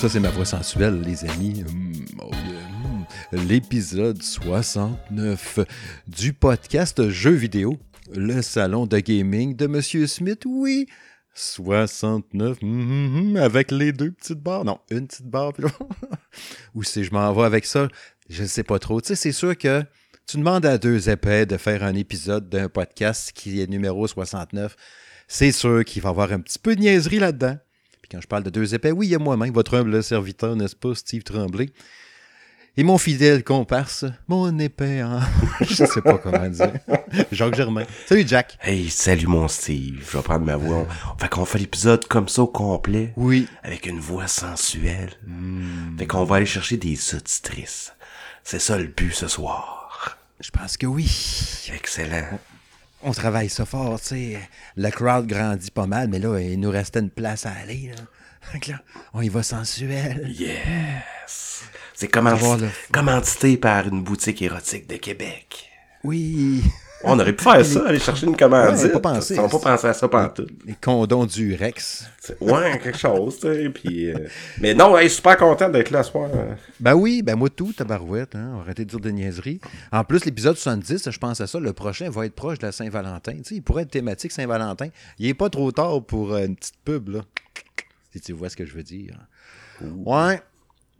ça, c'est ma voix sensuelle, les amis. Hum, oh. Hum. L'épisode 69 du podcast Jeux vidéo, le salon de gaming de Monsieur Smith. Oui, 69, hum, avec les deux petites barres. Non, une petite barre. Puis Ou si je m'en vais avec ça, je ne sais pas trop. Tu sais, c'est sûr que tu demandes à deux épais de faire un épisode d'un podcast qui est numéro 69. C'est sûr qu'il va y avoir un petit peu de niaiserie là-dedans. Quand je parle de deux épais, oui, il y a moi-même, votre humble serviteur, n'est-ce pas, Steve Tremblay? Et mon fidèle comparse, mon épais en... je sais pas comment dire. Jacques Germain. Salut Jack. Hey, salut mon Steve. Je vais prendre ma voix. Fait qu'on fait l'épisode comme ça au complet. Oui. Avec une voix sensuelle. Fait qu'on va aller chercher des sous-titrices. C'est ça le but ce soir. Je pense que oui. Excellent. On travaille ça fort, tu sais. Le crowd grandit pas mal, mais là, il nous restait une place à aller. Là. Que là, on y va sensuel. Yes. C'est le- commandité par une boutique érotique de Québec. Oui. On aurait pu faire ça, aller chercher une commandite. Ouais, pas pensé. Ils ont pas pensé à ça pantoute. Les condoms du Rex. Ouais, quelque chose, tu sais. Puis, euh, Mais non, hey, super content d'être là ce soir. Ben oui, ben moi tout, tabarouette, hein. On va arrêter de dire des niaiseries. En plus, l'épisode 70, je pense à ça, le prochain va être proche de la Saint-Valentin. Tu sais, il pourrait être thématique Saint-Valentin. Il est pas trop tard pour euh, une petite pub, là. Si tu vois ce que je veux dire. Ouais.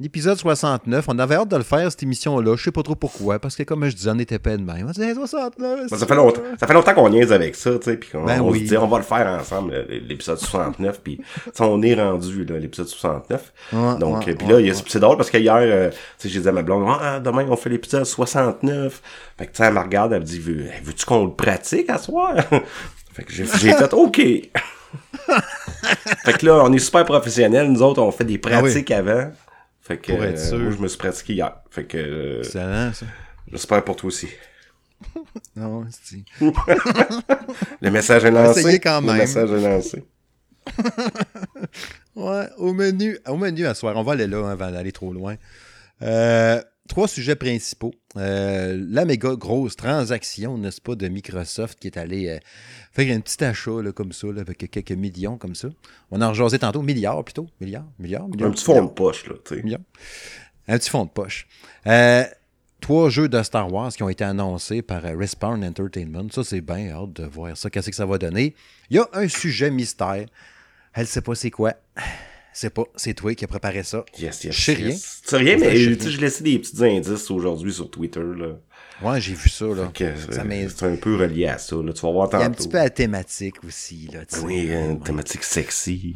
L'épisode 69, on avait hâte de le faire, cette émission-là. Je sais pas trop pourquoi, parce que comme je disais, on était pas de même. On disait, Hey, 69. Ben, ça fait longtemps, ça fait longtemps qu'on niaise avec ça, tu sais, puis qu'on Ben on oui. se dit on va le faire ensemble l'épisode 69 puis on est rendu là l'épisode 69. Ouais, Donc ouais, puis là il y a- ouais. c'est drôle parce que hier euh, tu sais j'ai dit à ma blonde ah demain on fait l'épisode 69. Fait que tu sais elle me regarde elle me dit veux veux-tu qu'on le pratique à soir Fait que j'ai j'ai fait OK. fait que là on est super professionnels nous autres on fait des pratiques avant. Fait que Pour être euh, sûr. moi je me suis pratiqué hier. Fait que euh, Excellent, ça. j'espère pour toi aussi. Non, c'est... Le message est lancé. Essayez quand même. Le message est lancé. Ouais, au menu, au menu à soir. On va aller là hein, avant d'aller trop loin. Euh, trois sujets principaux. Euh, la méga grosse transaction, n'est-ce pas, de Microsoft qui est allé euh, faire un petit achat là, comme ça, là, avec quelques millions comme ça. On en jasait tantôt, milliards plutôt. Milliards, milliards, milliards. Un petit fond de poche, là, tu sais. Un petit fond de poche. Euh, trois jeux de Star Wars qui ont été annoncés par Respawn Entertainment. Ça, c'est bien hâte de voir ça. Qu'est-ce que ça va donner? Il y a un sujet mystère. Elle sait pas c'est quoi. C'est pas, c'est toi qui as préparé ça. Yes, yes. Je sais yes. rien. Tu sais rien, mais Je laissais des petits indices aujourd'hui sur Twitter, là. Ouais, j'ai vu ça, là. Euh, c'est un peu relié à ça, là. Tu vas voir Il y a un tantôt. petit peu la thématique aussi, là. Oui, une thématique sexy.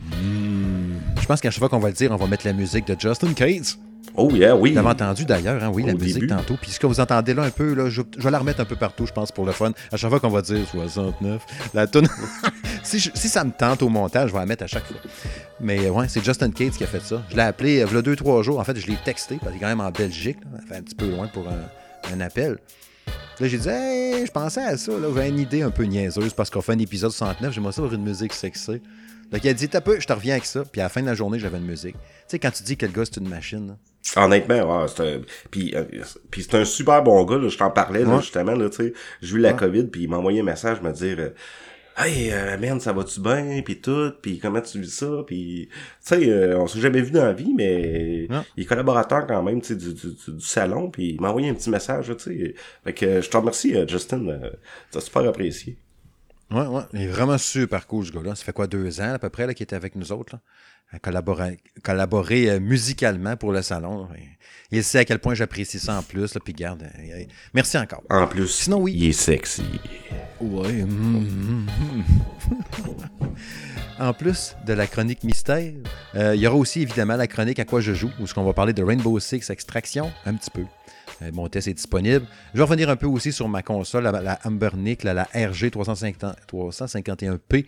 Je pense qu'à chaque fois qu'on va le dire, on va mettre la musique de Justin Cates. Oh, yeah, oui. Vous l'avez entendu d'ailleurs, hein, oui, la musique tantôt. Puis ce que vous entendez là un peu, là, je, je vais la remettre un peu partout, je pense, pour le fun. À chaque fois qu'on va dire 69, la tune. si, je- si ça me tente au montage, je vais la mettre à chaque fois. Mais euh, ouais, c'est Justin Cates qui a fait ça. Je l'ai appelé euh, il y a deux, trois jours. En fait, je l'ai texté, parce qu'il est quand même en Belgique. là. Un petit peu loin pour un, un appel. Là, j'ai dit, hey, je pensais à ça. Là, j'ai une idée un peu niaiseuse parce qu'on fait un épisode 69. J'aimerais ça avoir une musique sexy. Donc, il a dit, t'as peu, je te reviens avec ça. Puis à la fin de la journée, j'avais une musique. Tu sais, quand tu dis que le gars, c'est une machine, là. Honnêtement, ouais, c'est un... Puis, euh, puis c'est un super bon gars, là. Je t'en parlais, là, Ouais. justement, là, tu sais. J'ai eu la Ouais. COVID, puis il m'a envoyé un message me dire... Hey, euh, man, ça va-tu bien? Puis tout, puis comment tu vis ça? Puis, tu sais, euh, on s'est jamais vu dans la vie, mais il est collaborateur quand même, tu sais, du, du, du- salon, puis il m'a envoyé un petit message, tu sais. Fait que je te remercie, euh, Justin. Euh, T'as super apprécié. Ouais, ouais. Il est vraiment super cool, ce gars-là. Ça fait quoi, deux ans à peu près là, qu'il était avec nous autres, là, à collaborer, collaborer euh, musicalement pour le salon. Il sait à quel point j'apprécie ça en plus, là, puis garde. merci encore. En plus, Sinon, oui. il est sexy. Ouais. mm, mm, mm. en plus de la chronique mystère, euh, il y aura aussi évidemment la chronique à quoi je joue, où ce qu'on va parler de Rainbow Six Extraction, un petit peu. Euh, mon test est disponible. Je vais revenir un peu aussi sur ma console, la, la Ambernic, la, la RG 350 351P.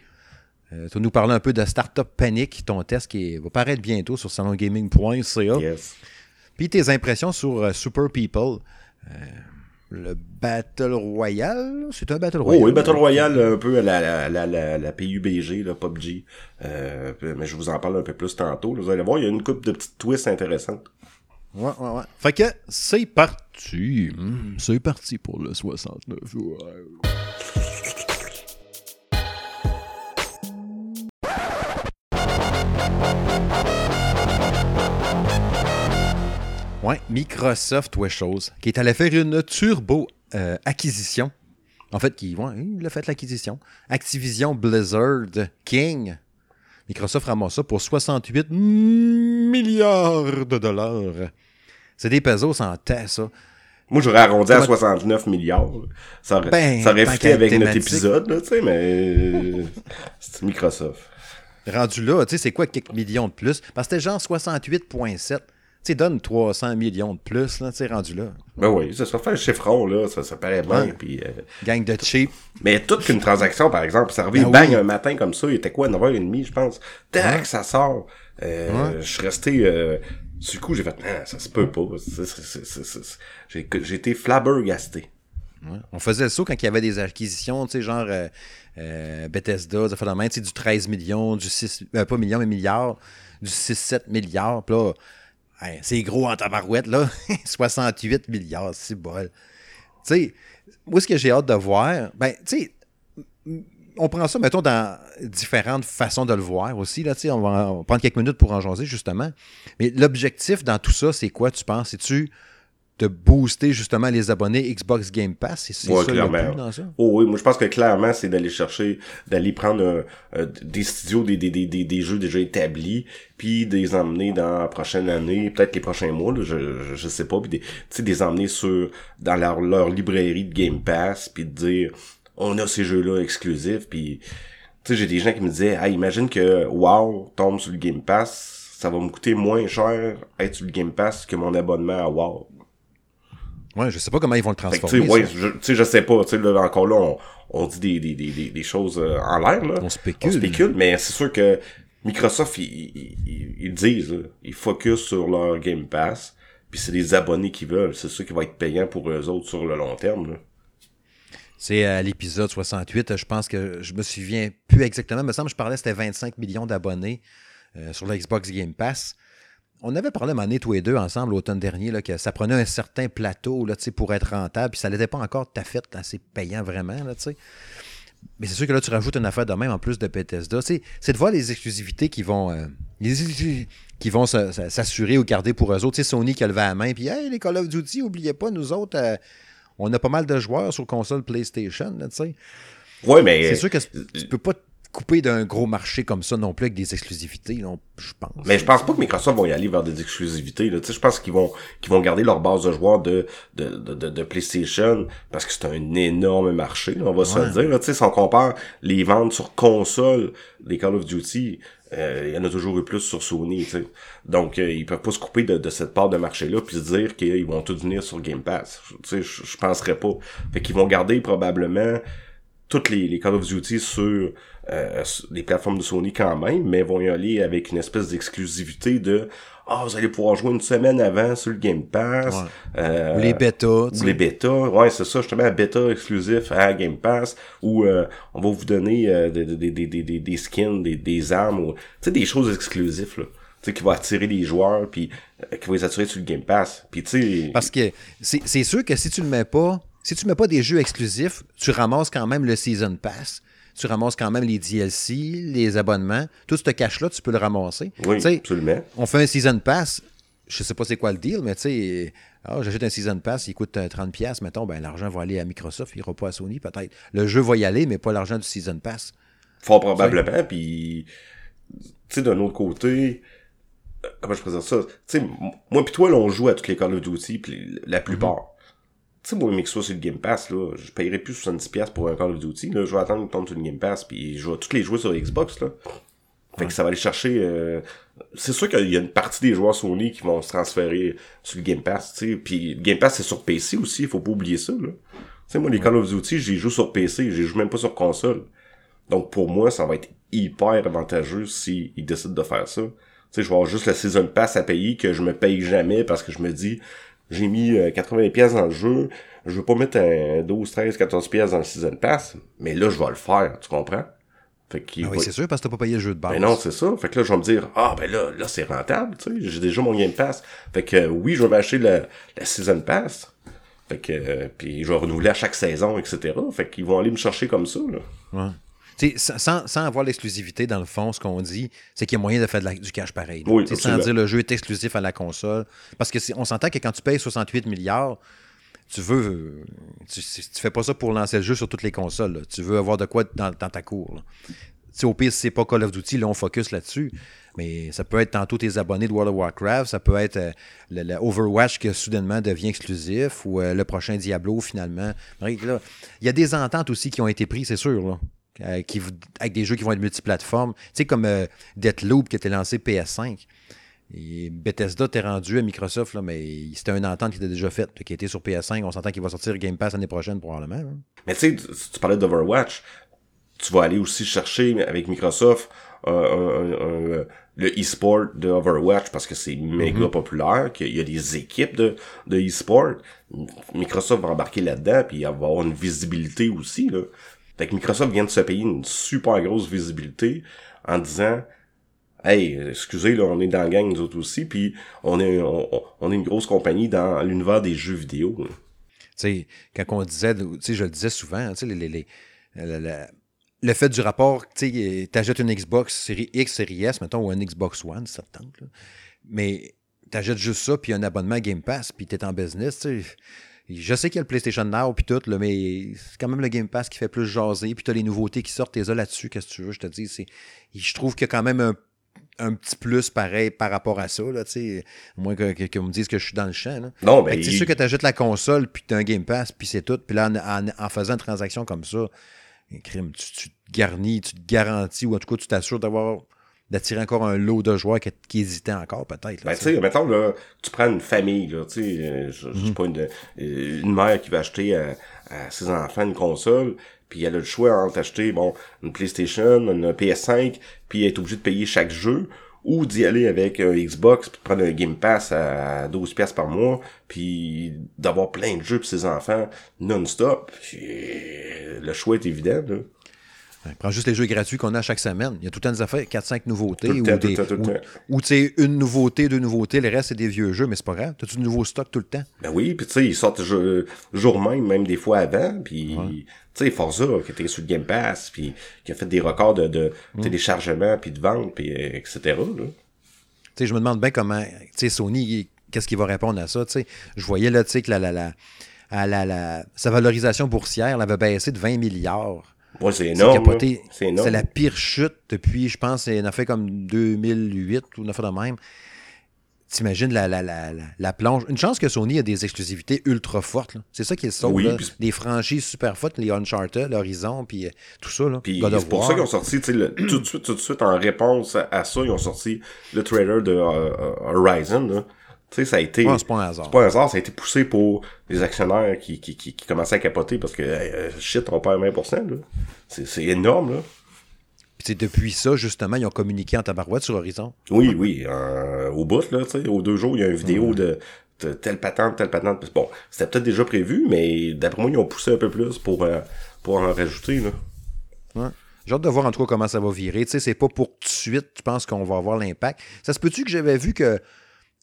Euh, tu vas nous parler un peu de Startup Panic, ton test qui est- va paraître bientôt sur salongaming.ca. Yes. Puis tes impressions sur euh, Super People. Le Battle Royale, c'est un Battle Oh Royale. oui, Battle Royale, un peu à la, la, la, la, la PUBG, là, PUBG. Euh, mais je vous en parle un peu plus tantôt. là. Vous allez voir, il y a une coupe de petites twists intéressantes. Ouais, ouais, ouais. Fait que c'est parti. Hmm, c'est parti pour le 69. Ouais. Ouais, Microsoft ouais, chose, qui est allé faire une turbo euh, acquisition. En fait, qui, ouais, il a fait l'acquisition. Activision Blizzard King. Microsoft ramasse ça pour 68 milliards de dollars. C'est des pesos en tête, ça. Moi, j'aurais arrondi à 69 milliards. Ça aurait, Ben, ça aurait tant fité qu'à avec notre épisode, là, tu sais, mais c'est Microsoft. Rendu là, tu sais, c'est quoi quelques millions de plus? Parce que c'était genre 68,7. Tu sais, donne 300 millions de plus, là, tu sais, rendu là. Ben oui, ça se fait un chiffron, là, ça, ça paraît bien, puis... euh, Gang de cheap. Mais toute qu'une transaction, par exemple, ça revient Ben bang oui. un matin comme ça, il était quoi, 9h30, je pense. Tac, ça sort. Euh, Je suis resté... Euh, du coup, j'ai fait, non, ça se peut pas. J'ai été flabbergasté. Ouais. On faisait saut quand il y avait des acquisitions, tu sais, genre euh, euh, Bethesda, ça fait tu sais, du 13 millions, du 6, euh, pas millions, mais milliards, du 6-7 milliards. Puis là, c'est gros en tabarouette, là. 68 milliards, c'est bol. Tu sais, moi, ce que j'ai hâte de voir, ben, tu sais, on prend ça, mettons, dans différentes façons de le voir aussi. Là, on, va, on prendre quelques minutes pour en jaser, justement. Mais l'objectif dans tout ça, c'est quoi, tu penses? C'est-tu de booster justement les abonnés Xbox Game Pass? C'est Ouais, ça le clairement. but dans ça? Oh oui, moi je pense que clairement, c'est d'aller chercher, d'aller prendre euh, euh, des studios, des, des, des, des, des jeux déjà établis, puis de les emmener dans la prochaine année, peut-être les prochains mois, là, je, je, sais pas, puis des, tu sais, des emmener sur dans leur, leur librairie de Game Pass, puis de dire on a ces jeux-là exclusifs, puis tu sais, j'ai des gens qui me disaient ah imagine que WoW tombe sur le Game Pass, ça va me coûter moins cher être sur le Game Pass que mon abonnement à WoW. Ouais, je sais pas comment ils vont le transformer. tu sais, ouais, ça. je, je sais pas, tu sais, là, encore là, on, on dit des, des, des, des, choses euh, en l'air, là. On spécule. On spécule, mais c'est sûr que Microsoft, ils, ils, ils- disent, là, ils focus sur leur Game Pass, puis c'est des abonnés qui veulent, c'est ça qui va être payant pour eux autres sur le long terme, là. C'est à l'épisode 68, je pense que je me souviens plus exactement. Il me semble que je parlais c'était 25 millions d'abonnés euh, sur le Xbox Game Pass. On avait parlé à tous les deux, ensemble, l'automne dernier, là, que ça prenait un certain plateau là, tu sais, pour être rentable, puis ça n'était pas encore à fait assez payant vraiment. Là, tu sais. Mais c'est sûr que là, tu rajoutes une affaire de même en plus de Bethesda. C'est de voir les exclusivités qui vont, euh, les- qui vont se- se- s'assurer ou garder pour eux autres. Tu sais, Sony qui a levé la main, puis hey, les Call of Duty, oubliez pas, nous autres, euh, on a pas mal de joueurs sur console PlayStation. Là, tu sais. Ouais, mais. C'est sûr que tu peux pas te couper d'un gros marché comme ça non plus avec des exclusivités, non, je pense. Mais je pense pas que Microsoft vont y aller vers des exclusivités. Là. Tu sais, je pense qu'ils vont qu'ils vont garder leur base de joueurs de de, de, de, PlayStation parce que c'est un énorme marché, là, on va se le dire. Là. Tu sais, si on compare les ventes sur console des Call of Duty, euh, il y en a toujours eu plus sur Sony. Donc euh, ils peuvent pas se couper de, de cette part de marché-là puis se dire qu'ils vont tous venir sur Game Pass. Tu sais, je, je penserais pas. Fait qu'ils vont garder probablement toutes les, les Call of Duty sur euh, les plateformes de Sony quand même, mais vont y aller avec une espèce d'exclusivité de Ah, vous allez pouvoir jouer une semaine avant sur le Game Pass. Ouais. Euh, Ou les bêtas, ou les bêtas, ouais, c'est ça, justement, un bêta exclusif à Game Pass, où euh, on va vous donner euh, des, des, des, des, skins, des, des armes, ou, tu sais, des choses exclusives, là. Tu sais, qui vont attirer les joueurs, puis euh, qui vont les attirer sur le Game Pass. Puis, tu sais, Parce que c'est c'est sûr que si tu le mets pas, si tu mets pas des jeux exclusifs, tu ramasses quand même le Season Pass. Tu ramasses quand même les DLC, les abonnements. Tout ce cash-là, tu peux le ramasser. oui, absolument. on fait un Season Pass. Je sais pas c'est quoi le deal, mais tu sais, ah, j'achète un Season Pass, il coûte euh, 30$, mettons, ben l'argent va aller à Microsoft, il ira pas à Sony peut-être. Le jeu va y aller, mais pas l'argent du Season Pass. Fort probablement, puis tu sais, d'un autre côté, euh, comment je présente ça? Tu sais, moi pis toi, là, on joue à toutes les Call of Duty, pis la plupart. Sais, moi, mais que ce soit sur le Game Pass, là, je paierais plus 70$ pour un Call of Duty, là, je vais attendre qu'il tombe sur le Game Pass, puis je vais toutes les jouer sur Xbox, là. Fait que ça va aller chercher... euh, C'est sûr qu'il y a une partie des joueurs Sony qui vont se transférer sur le Game Pass, tu sais, puis le Game Pass, c'est sur PC aussi, il faut pas oublier ça, là. Tu sais, moi, les Call of Duty, j'y joue sur PC, j'y joue même pas sur console. Donc pour moi, ça va être hyper avantageux s'ils décident de faire ça. Tu sais, je vais avoir juste le Season Pass à payer que je me paye jamais parce que je me dis, j'ai mis euh, 80 pièces dans le jeu, je veux pas mettre un 12, 13, 14 pièces dans le Season Pass, mais là, je vais le faire, tu comprends? Fait qu'il Ah oui, va- c'est sûr, parce que t'as pas payé le jeu de base. ben non, c'est ça. Fait que là, je vais me dire, ah, ben là, là, c'est rentable, tu sais. J'ai déjà mon Game Pass. Fait que, euh, oui, je vais m'acheter le, la Season Pass. Fait que, euh, puis je vais renouveler à chaque saison, etc. Fait qu'ils vont aller me chercher comme ça, là. Ouais. Sans, sans, avoir l'exclusivité, dans le fond, ce qu'on dit, c'est qu'il y a moyen de faire du cash pareil. Oui, sans dire le jeu est exclusif à la console. Parce que on s'entend que quand tu payes 68 milliards, tu veux. Tu, tu, fais pas ça pour lancer le jeu sur toutes les consoles. Tu veux avoir de quoi dans, ta cour. Au pire, si c'est pas Call of Duty, là, on focus là-dessus. Mais ça peut être tantôt tes abonnés de World of Warcraft, ça peut être euh, le, Overwatch qui soudainement devient exclusif ou euh, le prochain Diablo finalement. Il y a des ententes aussi qui ont été prises, c'est sûr. Là. Euh, qui, avec des jeux qui vont être multiplateformes. Tu sais, comme Deathloop qui était lancé PS5. Et Bethesda t'est rendu à Microsoft, là, mais c'était une entente qui était déjà faite, qui était sur PS5. On s'entend qu'il va sortir Game Pass l'année prochaine, probablement. Hein. Mais tu sais, tu parlais d'Overwatch. Tu vas aller aussi chercher avec Microsoft le e-sport de Overwatch parce que c'est méga mm-hmm. populaire, qu'il y a des équipes de, de e-sport. Microsoft va embarquer là-dedans, puis il va avoir une visibilité aussi. Là. Fait que Microsoft vient de se payer une super grosse visibilité en disant Hey, excusez, on est dans la gang, nous autres aussi, puis on est, une grosse compagnie dans l'univers des jeux vidéo. Tu sais, quand on disait, tu sais, je le disais souvent, tu sais, les, les, le fait du rapport, tu sais, t'achètes une Xbox série X, série S, mettons, ou un Xbox One, ça tente, là. Mais t'achètes juste ça, puis un abonnement Game Pass, puis t'es en business, tu sais je sais qu'il y a le PlayStation Now puis tout, là, mais c'est quand même le Game Pass qui fait plus jaser. Puis tu as les nouveautés qui sortent, t'es là-dessus, qu'est-ce que tu veux, je te dis. C'est, je trouve qu'il y a quand même un, petit plus pareil par rapport à ça, là, tu. Moins que, que, me dise que je suis dans le champ. Là. Non, mais. C'est sûr que tu ajoutes la console, puis tu as un Game Pass, puis c'est tout. Puis là, en, faisant une transaction comme ça, crime, tu, tu te garnis, tu te garantis, ou en tout cas, tu t'assures d'avoir d'attirer encore un lot de joueurs qui, qui hésitaient encore, peut-être. Ben, tu sais, mettons, là, tu prends une famille, là, tu sais, euh, je, je mhm. pas une, euh, une mère qui va acheter à, à, ses enfants une console, puis elle a le choix entre acheter, bon, une PlayStation, une PS5, puis elle est obligée de payer chaque jeu, ou d'y aller avec un Xbox, puis prendre un Game Pass à 12 pièces par mois, puis d'avoir plein de jeux pour ses enfants non-stop. Le choix est évident, là. Prends juste les jeux gratuits qu'on a chaque semaine. Il y a tout le temps des affaires, 4-5 nouveautés. ou, des, ou, tu sais, une nouveauté, deux nouveautés, le reste, c'est des vieux jeux, mais c'est pas grave. T'as du nouveau stock tout le temps? Ben oui, puis tu sais, ils sortent jour, jour même, même des fois avant, puis... Tu sais, Forza, qui était sur le Game Pass, puis qui a fait des records de, de mm. téléchargement, puis de vente, puis etc. Tu sais, je me demande bien comment... Tu sais, Sony, qu'est-ce qu'il va répondre à ça, tu sais. Je voyais, là, tu sais, que la, la, la, la, la, sa valorisation boursière elle avait baissé de 20 milliards c'est énorme. C'est la pire chute depuis, je pense, c'est a fait comme 2008 ou une fait de même. T'imagines la, la, la, la, plonge. Une chance que Sony a des exclusivités ultra fortes. C'est ça qui est sauve. Des franchises super fortes, les Uncharted, l'Horizon, puis euh, tout ça. c'est pour ça qu'ils ont sorti, tout de suite, tout de suite, en réponse à, ça, ils ont sorti le trailer de euh, euh, Horizon. Tu sais, ça a été. c'est pas un hasard. C'est pas un hasard, ça a été poussé pour les actionnaires qui, qui, qui, commençaient à capoter parce que euh, shit, on perd 20%, là. C'est énorme, là. Puis depuis ça, justement, ils ont communiqué en tabarouette sur Horizon. Oui, oui. Euh, au bout, là, tu sais, aux deux jours, il y a une vidéo de, de, telle patente, telle patente. Bon, c'était peut-être déjà prévu, mais d'après moi, ils ont poussé un peu plus pour, euh, pour en rajouter, là. Ouais. J'ai hâte de voir en tout cas comment ça va virer. Tu sais, c'est pas pour tout de suite, je pense qu'on va avoir l'impact. Ça se peut-tu que j'avais vu que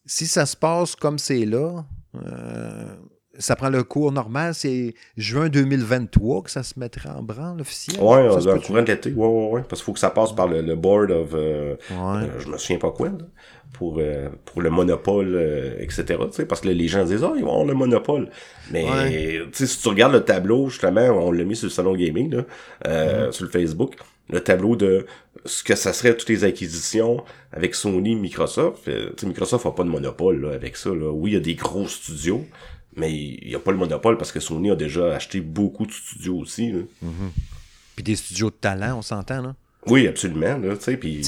si ça se passe comme c'est là, euh, ça prend le cours normal, c'est juin 2023 que ça se mettra en branle officiel. Oui, dans le courant de l'été, oui, oui, oui. Parce qu'il faut que ça passe par le, board of euh, euh, je me souviens pas quoi, pour, pour le monopole, etc. Parce que les gens disent Ah, ils vont avoir le monopole. Mais si tu regardes le tableau, justement, on l'a mis sur le salon gaming, là, mm-hmm. sur le Facebook le tableau de ce que ça serait toutes les acquisitions avec Sony, Microsoft. Euh, Microsoft n'a pas de monopole avec ça. Là. Oui, il y a des gros studios, mais il n'y a pas le monopole parce que Sony a déjà acheté beaucoup de studios aussi. Là. Mm-hmm. Puis des studios de talent, on s'entend, là? Oui, absolument. Là, puis,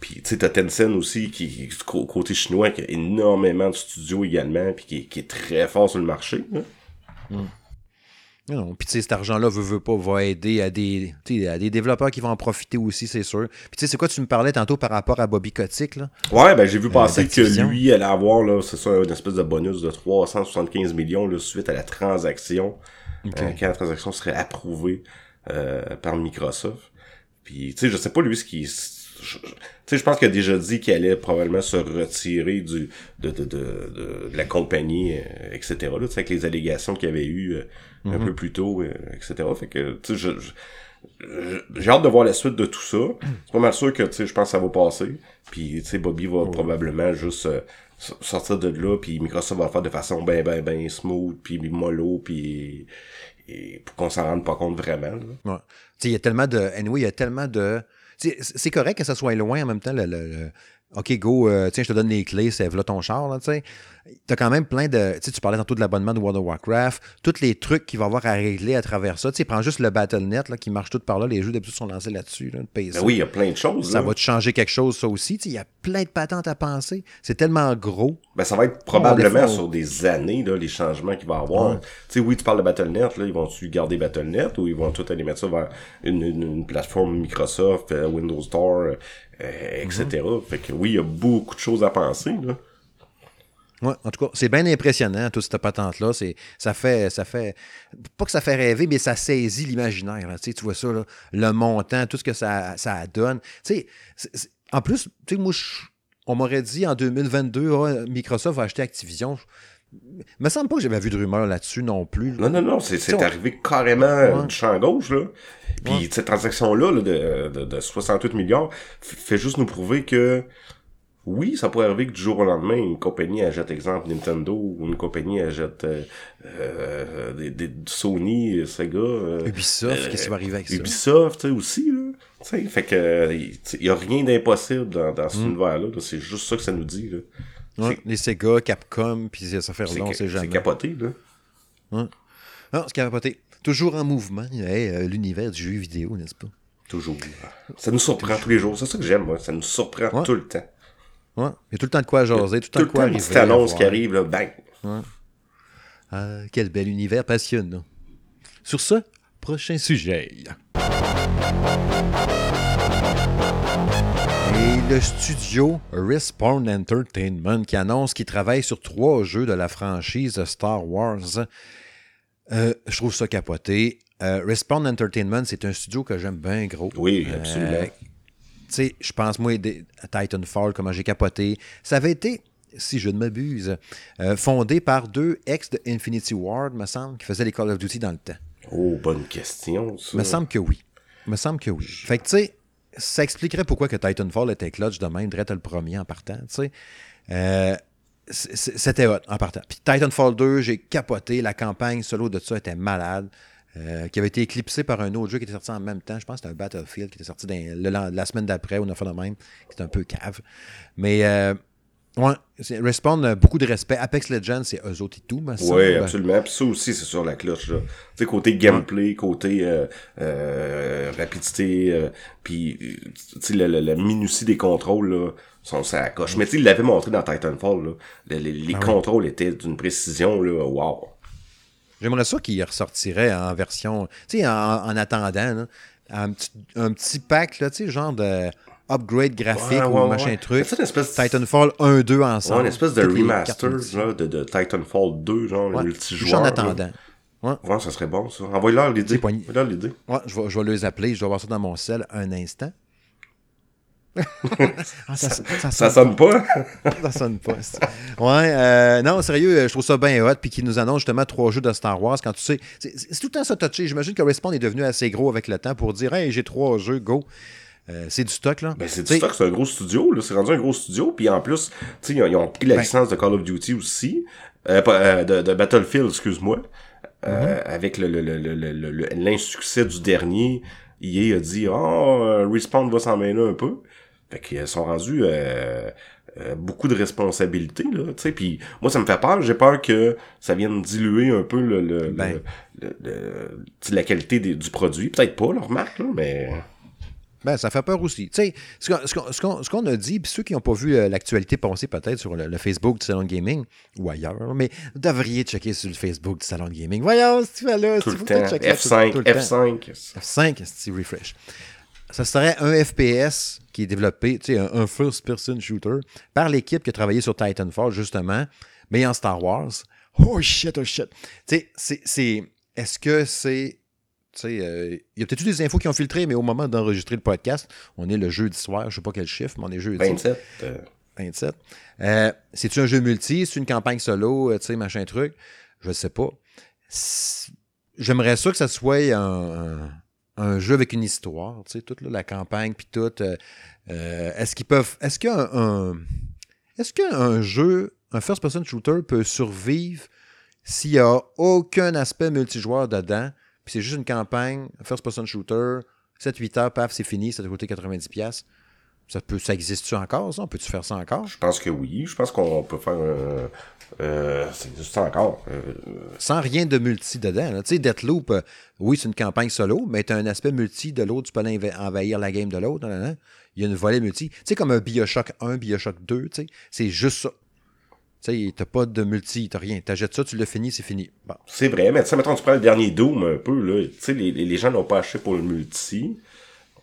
puis tu sais, Tencent aussi, qui, côté chinois, qui a énormément de studios également, puis qui, est très fort sur le marché. Là. Mm. Non, puis tu sais, cet argent-là, veut, veut pas, va aider à des, à des développeurs qui vont en profiter aussi, c'est sûr. Puis tu sais, c'est quoi tu me parlais tantôt par rapport à Bobby Kotick, là? Ouais, ben j'ai vu euh, passer que lui allait avoir, là, c'est ça, une espèce de bonus de 375 millions, là, suite à la transaction, euh, quand la transaction serait approuvée euh, par Microsoft. Puis tu sais, je sais pas lui ce qui tu sais, je pense qu'il a déjà dit qu'il allait probablement se retirer du de, de, de, de, la compagnie, etc. Là, avec les allégations qu'il y avait eu un mhm. peu plus tôt, euh, etc. Fait que, tu sais, je, j'ai hâte de voir la suite de tout ça. C'est pas mal sûr que, tu sais, je pense que ça va passer. Puis, tu sais, Bobby va probablement juste euh, sortir de là, puis Microsoft va le faire de façon ben, ben, ben smooth, puis mollo, puis et pour qu'on s'en rende pas compte vraiment. Ouais. Il y a tellement de... Anyway, il y a tellement de... C'est correct que ça soit loin en même temps, le OK, go, euh, tiens, je te donne les clés, c'est là ton char, tu sais. T'as quand même plein de. Tu sais, tu parlais tantôt de l'abonnement de World of Warcraft, tous les trucs qu'il va avoir à régler à travers ça. Tu sais, prends juste le BattleNet là, qui marche tout par là, les jeux d'habitude sont lancés là-dessus, là, ben oui, il y a plein de choses. Ça va te changer quelque chose, ça aussi. Tu sais, il y a plein de patentes à penser. C'est tellement gros. Ben, ça va être probablement sur des années, là, les changements qu'il va y avoir. Tu sais, oui, tu parles de BattleNet, là, ils vont-tu garder BattleNet ou ils vont tout aller mettre ça vers une, plateforme Microsoft, euh, Windows Store, euh, etc. Mm-hmm. Fait que oui, il y a beaucoup de choses à penser, là. Ouais, en tout cas, c'est bien impressionnant, toute cette patente-là. Ça fait, ça fait. Pas que ça fait rêver, mais ça saisit l'imaginaire. Tu, vois ça, le montant, tout ce que ça, ça donne. Tu sais, en plus, tu sais, moi, on m'aurait dit en 2022, Microsoft va acheter Activision. Il me semble pas que j'avais vu de rumeur là-dessus non plus. Non, non, non, c'est arrivé carrément du champ gauche, là. Puis cette transaction-là de, de, de, 68 milliards fait juste nous prouver que oui, ça pourrait arriver que du jour au lendemain, une compagnie achète, exemple, Nintendo, ou une compagnie achète euh, euh, des, des, Sony, Sega. Euh, Ubisoft, qu'est-ce qui va arriver avec ça? Ubisoft, aussi, là. sais, fait que, il y a rien d'impossible dans, dans cet mm. univers-là. c'est juste ça que ça nous dit, là. les Sega, Capcom, puis ça fait long, c'est jamais. C'est capoté, là. Ouais. Non, c'est capoté. Toujours en mouvement, l'univers du jeu vidéo, n'est-ce pas? Toujours. Ça nous surprend tous les jours. C'est ça que j'aime, moi. Ça nous surprend tout le temps. Ouais. Il y a tout le temps de quoi jaser, tout le temps de quoi arriver. Une annonce qui arrive, là, bang. Ouais. Ah, quel bel univers passionnant. Sur ce, prochain sujet. Et le studio Respawn Entertainment qui annonce qu'il travaille sur trois jeux de la franchise Star Wars. Euh, je trouve ça capoté. Euh, Respawn Entertainment, c'est un studio que j'aime bien gros. Oui, absolument. Tu sais, je pense, moi, à Titanfall, comment j'ai capoté. Ça avait été, si je ne m'abuse, euh, fondé par deux ex de Infinity Ward, me semble, qui faisaient les Call of Duty dans le temps. Oh, bonne question, ça. Me semble que oui. Me semble que oui. Fait que, tu sais, ça expliquerait pourquoi que Titanfall était clutch de même, le premier en partant, tu sais. Euh, c'était hot en partant. Puis Titanfall 2, j'ai capoté. La campagne solo de ça était malade. Euh, qui avait été éclipsé par un autre jeu qui était sorti en même temps. Je pense que c'était un Battlefield qui était sorti la semaine d'après ou une fois de même. C'était un peu cave. Mais euh, ouais, Respawn beaucoup de respect. Apex Legends, c'est eux autres et tout. Oui, absolument. Puis ça aussi, c'est sur la cloche. Tu sais, côté gameplay, côté euh, rapidité, puis la, minutie des contrôles, là, sont ça la coche. Mais tu sais, il l'avait montré dans Titanfall. Les, ah contrôles étaient d'une précision, là, wow. J'aimerais ça qu'il ressortirait en version, tu sais, en, attendant, un, petit, pack, là, tu sais, genre de upgrade graphique ou machin truc. Titanfall 1-2 ensemble. une espèce de remaster de, de, Titanfall 2, genre, multijoueur. en attendant. Ouais. ouais. ça serait bon, ça. Envoie-leur l'idée. l'idée. Ouais, je vais, je vais les appeler. Je dois voir ça dans mon sel un instant. Ah, ça, sonne pas. ça sonne pas. Ouais, euh, non, sérieux, je trouve ça bien hot. Puis qu'ils nous annonce justement trois jeux de Star Wars. Quand tu sais, c'est tout le temps ça touché. J'imagine que Respawn est devenu assez gros avec le temps pour dire Hey, j'ai trois jeux, go. Euh, c'est du stock, là. Ben, c'est du stock, c'est un gros studio, là. C'est rendu un gros studio. Puis en plus, tu sais, ils, ont pris la ben licence de Call of Duty aussi. Euh, de, Battlefield, excuse-moi. Mm-hmm. Avec l'insuccès du dernier, EA a dit, oh, Respawn va s'en mêler un peu. Fait qu'ils sont rendus euh, euh, beaucoup de responsabilités, là, tu sais, puis moi, ça me fait peur. J'ai peur que ça vienne diluer un peu le, le, ben. la qualité du produit. Peut-être pas, leur marque, là, mais... Ben, ça fait peur aussi. Tu sais, ce qu'on a dit, puis ceux qui n'ont pas vu euh, l'actualité passer peut-être sur le, Facebook du Salon Gaming ou ailleurs, mais vous devriez checker sur le Facebook du Salon Gaming. Voyons, si tu fais là, tout le temps. F5, F5. F5, c'est refresh ça serait un FPS qui est développé, tu sais, un, first-person shooter, par l'équipe qui a travaillé sur Titanfall, justement, mais en Star Wars. Oh shit, oh shit. Tu sais, c'est. Est-ce que c'est. Tu sais, euh, il y a peut-être eu des infos qui ont filtré, mais au moment d'enregistrer le podcast, on est le jeudi soir, je ne sais pas quel chiffre, mais on est jeudi. 27. 27. Euh. Euh, c'est-tu un jeu multi? C'est une campagne solo, tu sais, machin truc? Je ne sais pas. J'aimerais ça que ça soit un un jeu avec une histoire, tu sais, toute là, la campagne, puis tout. euh, euh, est-ce qu'ils peuvent. Est-ce qu'un. un- est-ce qu'un jeu, un first-person shooter peut survivre s'il n'y a aucun aspect multijoueur dedans, puis c'est juste une campagne, un first-person shooter, 7-8 heures, paf, c'est fini, ça te coûter 90$. Ça, peut, ça existe-tu encore, ça? On peut-tu faire ça encore? Je pense que oui. Je pense qu'on peut faire un... Euh, ça existe encore. Euh, Sans rien de multi dedans. Tu sais, Deathloop, euh, oui, c'est une campagne solo, mais tu as un aspect multi de l'autre, tu peux envahir la game de l'autre. Il y a une volée multi. Tu sais, comme un Bioshock 1, Bioshock 2, tu sais, c'est juste ça. Tu sais, t'as pas de multi, t'as rien. T'achètes ça, tu l'as fini, c'est fini. Bon. C'est vrai, mais tu sais, mettons, tu prends le dernier Doom un peu, là. Tu sais, les gens n'ont pas acheté pour le multi.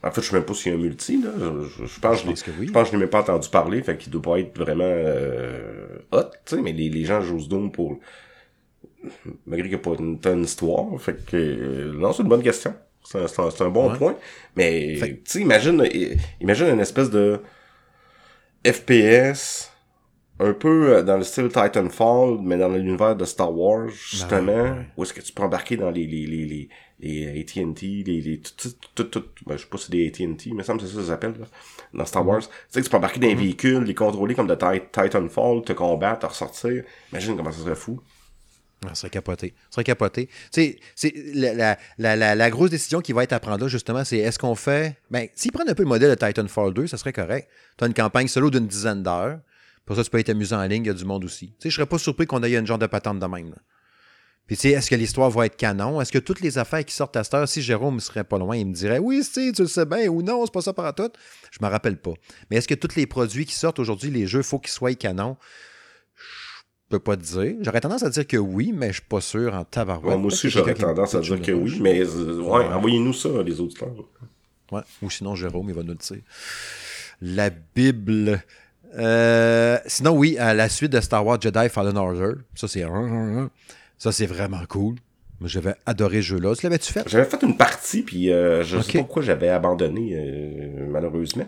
En fait, je sais même pas s'il y a un multi, là. Je, je pense, Je que pense que oui. Je pense que je n'ai même pas entendu parler, fait qu'il doit pas être vraiment euh, hot, tu sais, mais les, les gens jouent ce Doom pour... Malgré qu'il n'y a pas une tonne d'histoire, fait que... euh, non, c'est une bonne question. C'est un, bon Ouais. point. Mais, tu sais, imagine, euh, imagine une espèce de FPS un peu euh, dans le style Titanfall, mais dans l'univers de Star Wars, justement, ouais, ouais. où est-ce que tu peux embarquer dans les les les les, les AT&T, les les tout tout tout, tout ben, je sais pas si c'est des AT&T, mais ça me semble que c'est ça que ça s'appelle là, dans Star Mm-hmm. Wars. Tu sais que tu peux embarquer dans les véhicules, les contrôler comme de Ti- Titanfall, te combattre, te ressortir. Imagine comment ça serait fou. Ah, Ça serait capoté. Ça serait capoté. Tu sais, c'est la, la, la, la, la grosse décision qui va être à prendre là, justement, c'est est-ce qu'on fait. Ben, s'ils prennent un peu le modèle de Titanfall 2, ça serait correct. Tu as une campagne solo d'une dizaine d'heures. Pour ça, tu peux être amusant en ligne, il y a du monde aussi. Tu sais, je serais pas surpris qu'on ait une genre de patente de même. là. Puis, tu sais, est-ce que l'histoire va être canon? Est-ce que toutes les affaires qui sortent à cette heure, si Jérôme serait pas loin, il me dirait oui, Steve, tu le sais bien, ou non, c'est pas ça par tout. Je me rappelle pas. Mais est-ce que tous les produits qui sortent aujourd'hui, les jeux, faut qu'ils soient canons? Je peux pas te dire. J'aurais tendance à dire que oui, mais je suis pas sûr en tabarouette. Ouais, moi aussi, j'aurais tendance à dire que oui, mais euh, ouais, envoyez-nous ça, les auditeurs. Ouais. Ou sinon, Jérôme, il va nous le dire. La Bible. Euh, sinon, oui, à la suite de Star Wars Jedi Fallen Order, ça c'est ça c'est vraiment cool. Moi, J'avais adoré ce jeu-là. Tu l'avais-tu fait? J'avais fait une partie, puis euh, je sais pas pourquoi j'avais abandonné, euh, malheureusement.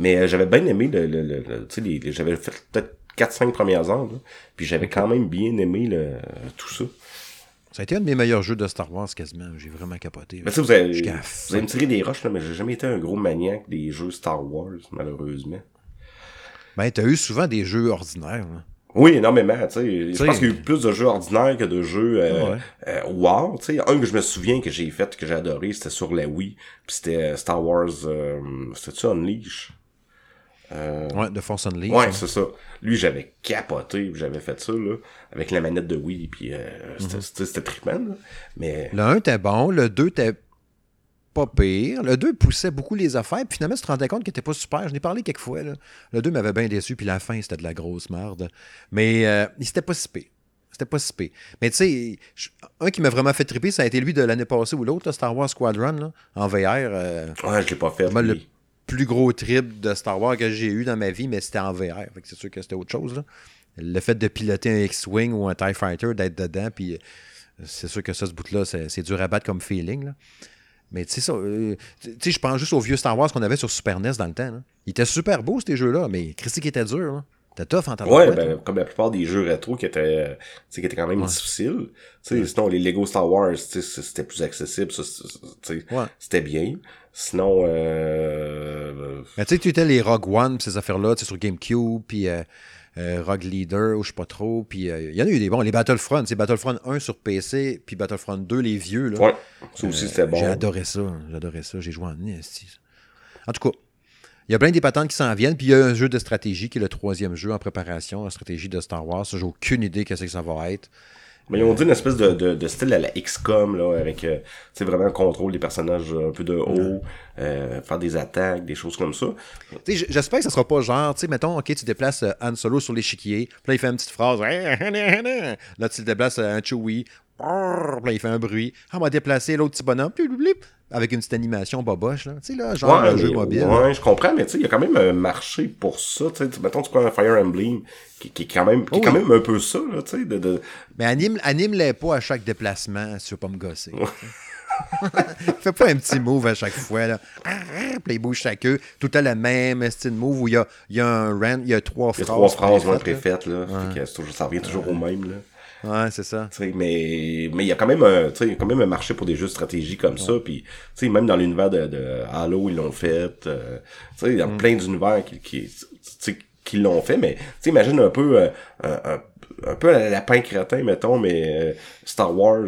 Mais euh, j'avais bien aimé le... le, le, le- tu sais, j'avais fait peut-être 4-5 premières heures, là, puis j'avais quand même bien aimé le, tout ça. Ça a été un de mes meilleurs jeux de Star Wars quasiment. J'ai vraiment capoté. Sais, vous la vous allez me tirer des roches, là, mais j'ai jamais été un gros maniaque des jeux Star Wars, malheureusement. Ben, t'as eu souvent des jeux ordinaires. là. Oui, énormément, tu sais. Je pense qu'il y a eu plus de jeux ordinaires que de jeux euh, Ouais. euh, wow. Tu sais, un que je me souviens que j'ai fait, que j'ai adoré, c'était sur la Wii. Puis c'était euh, Star Wars... Euh, C'était-tu Unleash? Euh, Ouais, de Force Unleashed. Ouais, hein. c'est ça. Lui, j'avais capoté, j'avais fait ça, là, avec la manette de Wii, puis euh, c'était c'était trippant, là. Mais, Le 1 était bon, le 2 était pas pire. Le 2 poussait beaucoup les affaires, puis finalement, tu te rendais compte qu'il était pas super. Je n'ai parlé quelques fois. Là. Le 2 m'avait bien déçu, puis la fin, c'était de la grosse merde. Mais euh, c'était pas si pire. C'était pas si pire. Mais tu sais, un qui m'a vraiment fait triper, ça a été lui de l'année passée ou l'autre, Star Wars Squadron, là, en VR. euh, ouais, je l'ai pas fait. Moi, le plus gros trip de Star Wars que j'ai eu dans ma vie, mais c'était en VR. C'est sûr que c'était autre chose. là. Le fait de piloter un X-Wing ou un TIE Fighter, d'être dedans, puis euh, c'est sûr que ça, ce bout-là, c'est c'est dur à battre comme feeling. là. Mais tu sais, ça, euh, tu sais, je pense juste aux vieux Star Wars qu'on avait sur Super NES dans le temps. là. Ils étaient super beaux, ces jeux-là, mais Christy qui était dur. Là. C'était tough en temps Ouais, ben, comme la plupart des jeux rétro qui étaient, euh, tu sais, qui étaient quand même difficiles. Sinon, les Lego Star Wars, c'était plus accessible, c'était bien. Sinon, euh, Mais tu sais, tu étais les Rogue One, pis ces affaires-là, sur GameCube, puis euh, euh, Rogue Leader, ou je sais pas trop. Puis euh, il y en a eu des bons. Les Battlefront, c'est Battlefront 1 sur PC, puis Battlefront 2, les vieux. Là. ouais, ça aussi, c'était bon. J'ai adoré ça. J'adorais ça. J'ai joué en esti. En tout cas, il y a plein des patentes qui s'en viennent. Puis il y a un jeu de stratégie qui est le troisième jeu en préparation, la stratégie de Star Wars. J'ai aucune idée qu'est-ce que ça va être. Mais ils ont dit une espèce de, de, de style à la XCOM, là, avec, euh, sais, vraiment le contrôle des personnages un peu de haut, euh, faire des attaques, des choses comme ça. Tu sais, j- J'espère que ça sera pas genre, tu sais, mettons, OK, tu déplaces euh, Han Solo sur l'échiquier, puis là, il fait une petite phrase. Là, tu le déplaces euh, un Chewie. Là, il fait un bruit. Ah, on va déplacer l'autre petit bonhomme. Avec une petite animation boboche, là. Tu sais, là, genre un jeu mobile. Ouais, je comprends, mais tu sais, il y a quand même un marché pour ça, tu sais. Mettons, tu prends un Fire Emblem, qui, qui est quand même, qui est Oh quand même un peu ça, là, tu sais, de, de, Mais anime, anime-les pas à chaque déplacement si tu veux pas me gosser. Fais pas un petit move à chaque fois. Là. Puis il bouge sa queue. Tout à la même style move où il y a, il y a un il y a trois Il y a phrases. trois phrases ouais, préfaites, là. là. Que c'est toujours- ça revient toujours au même, là. Ouais, c'est ça. Mais mais il y a quand même un, quand même un marché pour des jeux de stratégie comme ça. Puis, tu sais, même dans l'univers de, de Halo, ils l'ont fait. euh, tu sais, il y a Mm. plein d'univers qui, qui, qui l'ont fait. Mais, tu imagine un peu, euh, un, peu à lapin crétin, mettons, mais euh, Star Wars.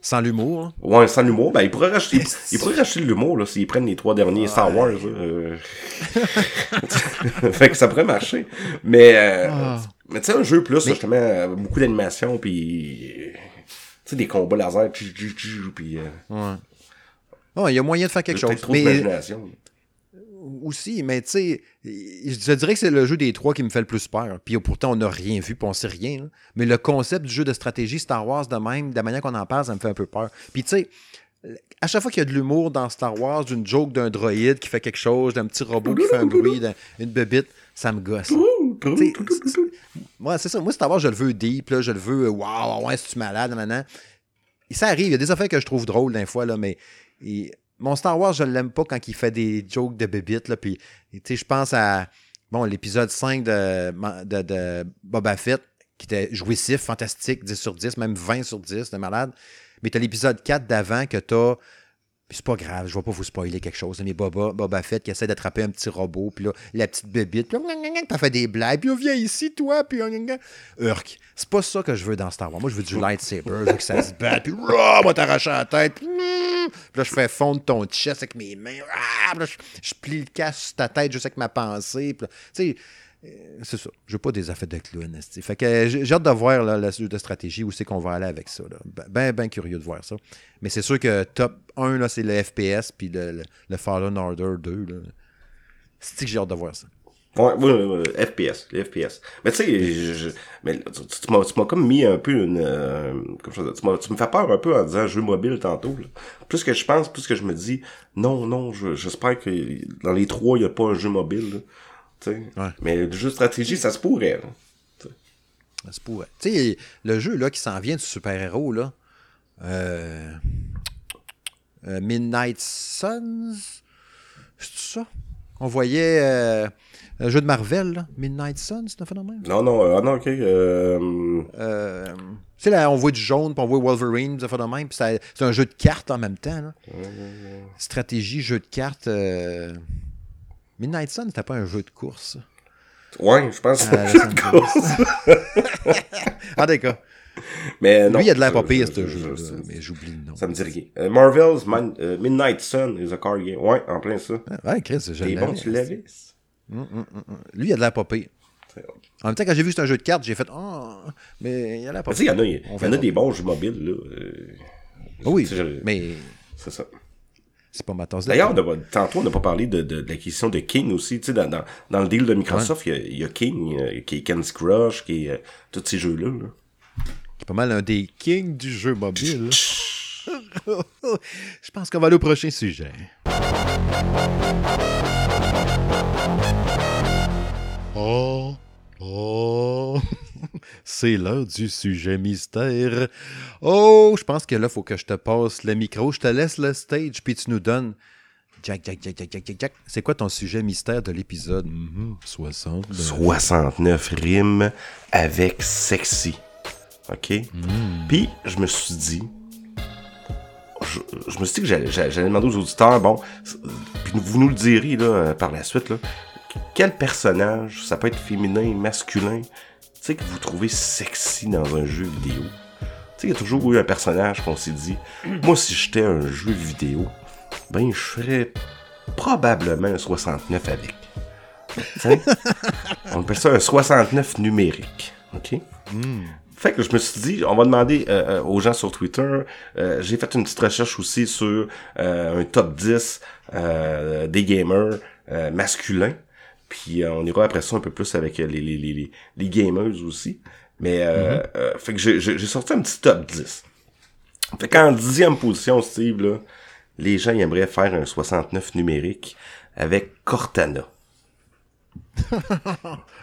Sans l'humour. hein. Ouais, sans l'humour, ben, ils pourraient racheter, ils pourraient racheter de l'humour, là, s'ils prennent les trois derniers Star Wars, euh. fait que ça pourrait marcher. Mais, euh, Ah. Mais tu sais, un jeu plus, justement, euh, beaucoup d'animation, puis tu sais, des combats laser, puis euh, Ouais. Il y a moyen de faire quelque chose. trop Mais d'imagination. aussi, mais tu sais, je dirais que c'est le jeu des trois qui me fait le plus peur. Puis pourtant, on n'a rien vu, puis on sait rien. là. Mais le concept du jeu de stratégie Star Wars de même, de la manière qu'on en parle, ça me fait un peu peur. Puis tu sais, à chaque fois qu'il y a de l'humour dans Star Wars, d'une joke d'un droïde qui fait quelque chose, d'un petit robot qui fait un bruit, d'un- une bébite, ça me gosse. Moi, c'est ça. Moi, Star Wars, je le veux deep, là, je le veux, waouh, ouais, c'est-tu malade, maintenant. Et ça arrive, il y a des affaires que je trouve drôles d'un fois, là, mais et- mon Star Wars, je l'aime pas quand il fait des jokes de bébites, là, puis, tu sais, je pense à, bon, l'épisode 5 de, de, de Boba Fett, qui était jouissif, fantastique, 10 sur 10, même 20 sur 10, de malade. Mais t'as l'épisode 4 d'avant que t'as puis c'est pas grave, je vais pas vous spoiler quelque chose. Mais Boba, Boba Fett qui essaie d'attraper un petit robot, puis là, la petite bébite, puis elle fait des blagues, puis viens ici, toi, puis. Urk. C'est pas ça que je veux dans Star Wars. Moi, je veux du lightsaber, que ça se batte, puis moi, t'arracher la tête, puis là, je fais fondre ton chest avec mes mains, rah, puis là, je, plie le cache sur ta tête juste avec ma pensée, puis là, tu sais, c'est ça. Je veux pas des affaires de clown. Fait que euh, j'ai hâte de voir là, le jeu de stratégie où c'est qu'on va aller avec ça. là. Ben, ben, ben curieux de voir ça. Mais c'est sûr que top 1, là, c'est le FPS, puis le, le, le Fallen Order 2. Là. C'est que j'ai hâte de voir ça? Ouais, ouais, ouais, ouais, FPS, les FPS. Mais tu sais, mais tu, tu m'as, tu m'as comme mis un peu une, euh, comme je tu, me fais peur un peu en disant jeu mobile tantôt. Là. Plus que je pense, plus que je me dis, non, non, je- j'espère que dans les trois, il n'y a pas un jeu mobile. Là. Ouais. Mais le jeu de stratégie, ça se pourrait. là. C'est pour- Tu sais, le jeu là, qui s'en vient du super-héros, là, euh, euh, Midnight Suns, c'est ça? On voyait euh, un jeu de Marvel, là, Midnight Suns, c'est un phénomène? Non, non, euh, ah non, ok. Euh, tu sais, là, on voit du jaune, puis on voit Wolverine, ça fait de même, puis ça- c'est un jeu de cartes en même temps. là. Stratégie, jeu de cartes. Euh, Midnight Sun, c'était pas un jeu de course? ouais, je pense que c'est Los un jeu de course. Ah, d'accord. Mais non. Lui, il a de l'air pas pire, ce je- jeu, mais j'oublie le nom. Ça me dit rien. Euh, Marvel's Man- euh, Midnight Sun is a card game. Ouais, en plein ça. Ouais, Chris, je l'avais. bon, tu l'avais? Lui, il a de l'air pas pire. C'est- En même temps, quand j'ai vu que c'était un jeu de cartes, j'ai fait Ah, mais il a l'air pas tu sais, il y en a, il y On en a des bons jeux mobiles, là. euh, Ah oui, je- mais C'est ça. C'est pas ma tasse de D'ailleurs, tantôt, on n'a pas parlé de, de, de l'acquisition de King aussi. Tu sais, dans, dans, dans le deal de Microsoft, il y a- il y, a King, euh, qui est Candy Crush, qui est euh, tous ces jeux-là. Là. C'est pas mal un des kings du jeu mobile. Je pense qu'on va aller au prochain sujet. Oh, oh, c'est l'heure du sujet mystère. Oh, je pense que là, il faut que je te passe le micro. Je te laisse le stage, puis tu nous donnes. Jack, Jack, Jack, Jack, Jack, Jack, Jack. C'est quoi ton sujet mystère de l'épisode? Mhm, 60? 69 rimes avec sexy. OK? Hmm. Puis, je me suis dit... Je, je me suis dit que j'allais, demander aux auditeurs, bon, puis vous nous le direz là, euh, par la suite, là, quel personnage, ça peut être féminin, masculin, tu sais, que vous trouvez sexy dans un jeu vidéo. Tu sais, il y a toujours eu un personnage qu'on s'est dit, moi, si j'étais un jeu vidéo, ben, je ferais probablement un 69 avec. On appelle ça un 69 numérique. OK? Fait que je me suis dit, on va demander euh, euh, aux gens sur Twitter. euh, J'ai fait une petite recherche aussi sur euh, un top 10 euh, des gamers masculins. Puis euh, on ira après ça un peu plus avec euh, les, les, les, les, gamers aussi. Mais euh, euh, fait que j'ai- sorti un petit top 10. Fait qu'en dixième position, Steve, là, les gens ils aimeraient faire un 69 numérique avec Cortana.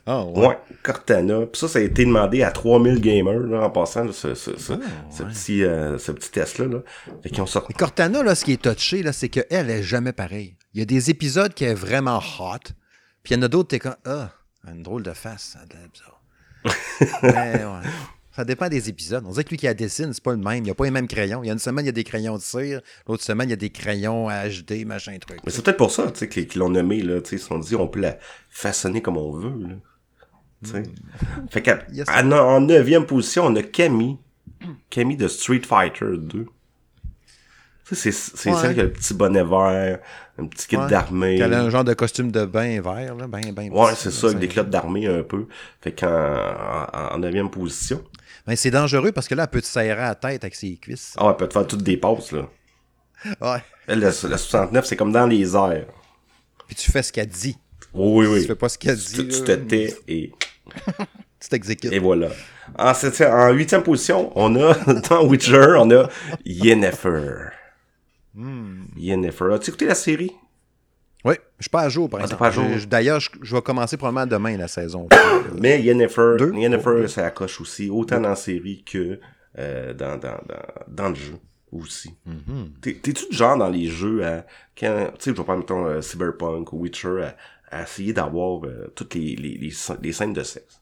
Ah, ouais. Ouais, Cortana. Puis ça, ça a été demandé à 3000 gamers, là, en passant, là, ce, ce, ce, ce petit, euh, ce petit test-là. Là. Fait qu'ils ont sorti. Mais Cortana, là, ce qui est touché, là, c'est qu'elle est jamais pareille. Il y a des épisodes qui est vraiment hot, puis il y en a d'autres, t'es comme, ah, une drôle de face, ça a de l'air bizarre. Mais, ouais. Ça dépend des épisodes. On dirait que lui qui la dessine, c'est pas le même. Il n'y a pas les mêmes crayons. Il y a une semaine, il y a des crayons de cire. L'autre semaine, il y a des crayons HD, machin truc. Mais c'est peut-être pour ça, tu sais, qu'ils l'ont nommé, là, tu sais, ils se sont dit, on peut la façonner comme on veut, là. Tu sais. Fait Yes. à en neuvième position, on a Camille. Camille de Street Fighter 2. C'est, Ouais. celle qui a le petit bonnet vert, un petit kit Ouais. d'armée. Elle a un genre de costume de bain vert, là. Ben, ben, Ouais, c'est ça, avec des clottes d'armée un peu. Fait qu'en en, en neuvième position. Ben, c'est dangereux parce que là, elle peut te serrer à la tête avec ses cuisses. Ah, elle peut te faire toutes des passes, là. Ouais. Elle, la, la 69, c'est comme dans les airs. Puis tu fais ce qu'elle dit. Oui, oui, tu fais pas ce qu'elle dit. tu te tais et, Tu t'exécutes. et voilà. En, en huitième position, on a, dans Witcher, on a Yennefer. Hmm. Yennefer. As-tu écouté la série? Oui, je suis pas à jour, par Ah, exemple. pas à jour? D'ailleurs, je, je vais commencer probablement demain la saison. Mais Yennefer, Deux? Yennefer, Oh, ça accroche aussi, autant dans la série que euh, dans, dans, dans, dans le jeu aussi. Mhm. T'es- T'es-tu du genre dans les jeux à, quand, tu sais, je vais prendre, mettons, euh, Cyberpunk ou Witcher, à, à essayer d'avoir euh, toutes les, les, les scènes de sexe?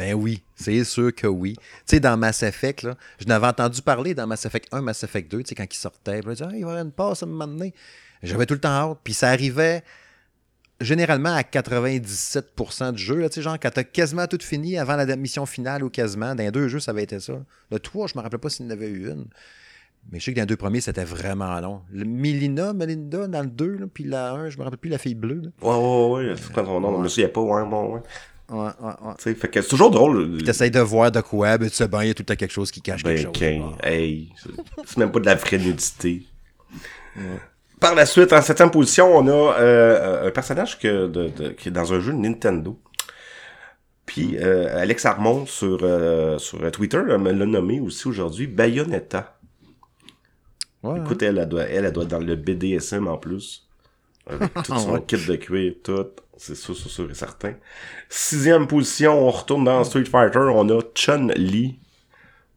Ben oui, c'est sûr que oui. Tu sais, dans Mass Effect, là, je n'avais entendu parler dans Mass Effect 1, Mass Effect 2, tu sais, quand il sortait. Puis là, je disais, Ah, il va y avoir une passe à me donné. J'avais tout le temps hâte. Puis ça arrivait généralement à 97% du jeu. Là, tu sais, genre, quand t'as quasiment tout fini avant la mission finale ou quasiment, dans les deux jeux, ça avait été ça. Le 3, je me rappelle pas s'il y en avait eu une. Mais je sais que dans les deux premiers, c'était vraiment long. Le Melina, Melinda, dans le 2, là, puis la 1, je me rappelle plus la fille bleue. là. Ouais, ouais, ouais, c'est quoi son nom? Je me souviens pas, ouais, bon, ouais. Ouais, ouais, ouais. Tu sais, fait que c'est toujours drôle. T'essayes de voir de quoi, ben tu sais, ben, il y a tout le temps quelque chose qui cache Ben, quelque chose. Ken, hey, c'est- même pas de la vraie nudité. Par la suite, en septième position, on a euh, un personnage que de, de- qui est dans un jeu de Nintendo. Puis euh, Alex Armand sur, euh, sur Twitter me l'a nommé aussi aujourd'hui Bayonetta. Ouais, hein. Écoute, elle, elle doit, elle, elle doit être dans le BDSM en plus. Avec tout son Ouais. kit de cuir, tout. C'est sûr, et certain. Sixième position, on retourne dans Street Fighter. On a Chun-Li.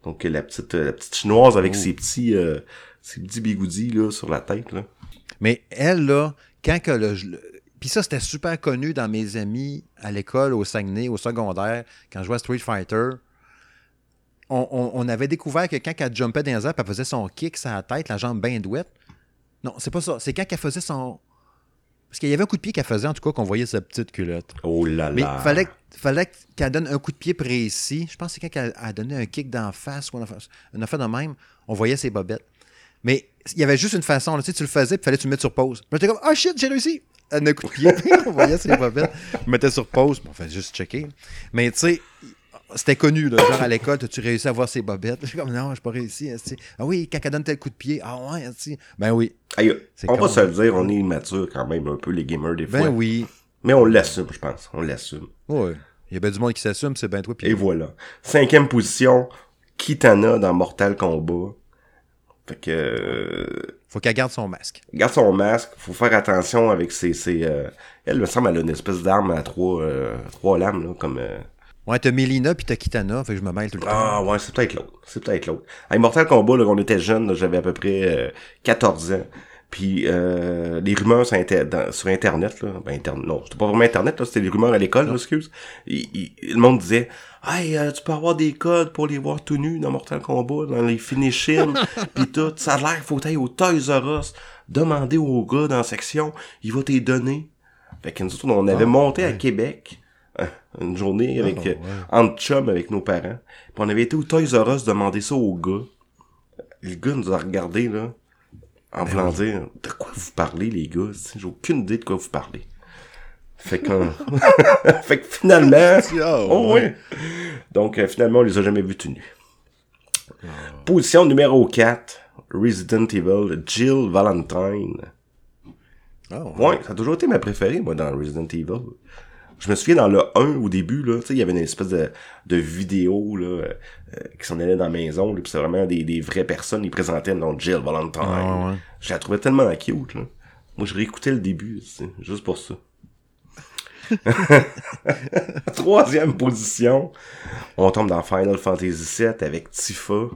Donc, la petite, euh, la petite chinoise avec Oh. ses petits, euh, ses petits bigoudis, là, sur la tête, là. Mais elle, là, quand que le. Puis ça, c'était super connu dans mes amis à l'école, au Saguenay, au secondaire, quand je jouais à Street Fighter. On, on- on avait découvert que quand elle jumpait dans les airs, elle faisait son kick sur la tête, la jambe bien douette. Non, c'est pas ça. C'est quand elle faisait son. Parce qu'il y avait un coup de pied qu'elle faisait, en tout cas, qu'on voyait sa petite culotte. Oh là Mais là. fallait, fallait qu'elle donne un coup de pied précis. Je pense que c'est quand elle a donné un kick d'en face ou une affaire, de même, on voyait ses bobettes. Mais il y avait juste une façon. Là, tu sais, tu le faisais, puis fallait que tu le mettes sur pause. Puis j'étais comme, ah shit, j'ai réussi! Elle coup de pied, on voyait ses bobettes. On mettait sur pause, puis on fait juste checker. Mais tu sais, c'était connu, là, genre à l'école, as-tu réussi à voir ses bobettes? Je suis comme, non, j'ai pas réussi. esti. Ah oui, quand elle donne tel coup de pied, ah ouais, esti. ben oui. On va se le dire, on est immature quand même, un peu, les gamers, des fois. Ben oui. Mais on l'assume, je pense. On l'assume. Ouais. Il y a bien du monde qui s'assume, c'est ben toi. Puis Et voilà. Cinquième position, Kitana dans Mortal Kombat. Fait que... euh, faut qu'elle garde son masque. garde son masque, faut faire attention avec ses... ses euh, Elle me semble elle a une espèce d'arme à trois, euh, trois lames, là, comme... euh, Ouais, t'as Mélina puis t'as Kitana, fait que je me mêle tout le temps. Ah ouais, c'est peut-être l'autre. C'est peut-être l'autre. Avec Mortal Kombat, là, quand on était jeune, j'avais à peu près euh, 14 ans. Puis euh, les rumeurs sur, Inter- dans- sur Internet, là, ben Internet, non, c'était pas vraiment Internet, là, c'était les rumeurs à l'école, excuse. Il- il- le monde disait Hey, euh, tu peux avoir des codes pour les voir tout nus dans Mortal Kombat, dans les finishings, pis tout. Ça a l'air faut aller au Toys R Us, demander au gars dans la section, il va t'y donner. Fait que nous autres, on avait Ah, monté à. Québec euh, une journée avec Ah, euh, ouais. entre chum avec nos parents. Puis on avait été au Toys R Us demander ça au gars. Le gars nous a regardé là en voulant dire de quoi vous parlez les gars, j'ai aucune idée de quoi vous parlez. Fait que fait que finalement Ah, oh, ouais. Donc euh, finalement on les a jamais vus tout nus. Position numéro 4, Resident Evil, Jill Valentine. Ah, Ouais, ça a toujours été ma préférée, moi, dans Resident Evil. Je me souviens dans le 1 au début, là, tu sais, il y avait une espèce de, de vidéo, là, euh, euh, qui s'en allait dans la maison, pis c'est vraiment des, des vraies personnes, ils présentaient, donc Jill Valentine. Ah, ouais. Je la trouvais tellement cute, là. Moi, je réécoutais le début, juste pour ça. Troisième position, on tombe dans Final Fantasy VII avec Tifa.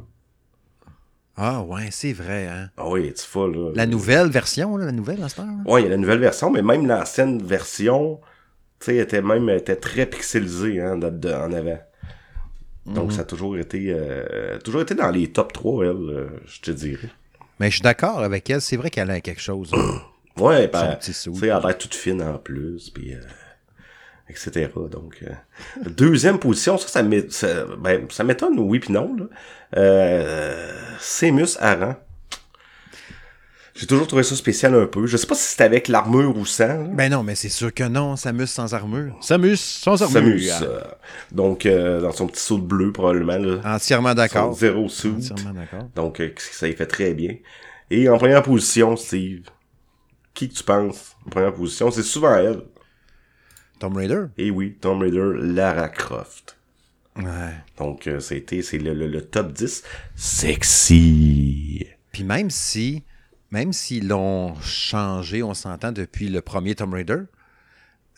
Ah, ouais, c'est vrai, hein. Ah oui, Tifa, là. La nouvelle version, là, la nouvelle à là? Ouais, il y a la nouvelle version, mais même l'ancienne version, tu sais, était même était très pixelisée hein, de, de- en avant. Donc, ça a toujours été, euh, toujours été dans les top 3, elle, euh, je te dirais. Mais je suis d'accord avec elle. C'est vrai qu'elle a quelque chose. hein. Ouais, ben, tu sais, elle a l'air toute fine en plus, puis euh, etc. Donc, euh, deuxième position, ça, ça m'é- ça- ben, ça m'étonne, oui puis non, là. Euh, Seamus Aran. J'ai toujours trouvé ça spécial un peu. Je sais pas si c'était avec l'armure ou sans. là. Ben non, mais c'est sûr que non. Samus sans armure. Samus sans armure. Samus. euh, donc, euh, dans son petit saut de bleu, probablement, là. Entièrement d'accord. zéro suit. Entièrement d'accord. Donc, euh, ça y fait très bien. Et en première position, Steve, qui que tu penses en première position? C'est souvent elle. Tomb Raider? Et oui, Tomb Raider, Lara Croft. Ouais. Donc, euh, c'était, c'est le, le, le top 10. Sexy. Puis même si, même s'ils l'ont changé, on s'entend depuis le premier Tomb Raider,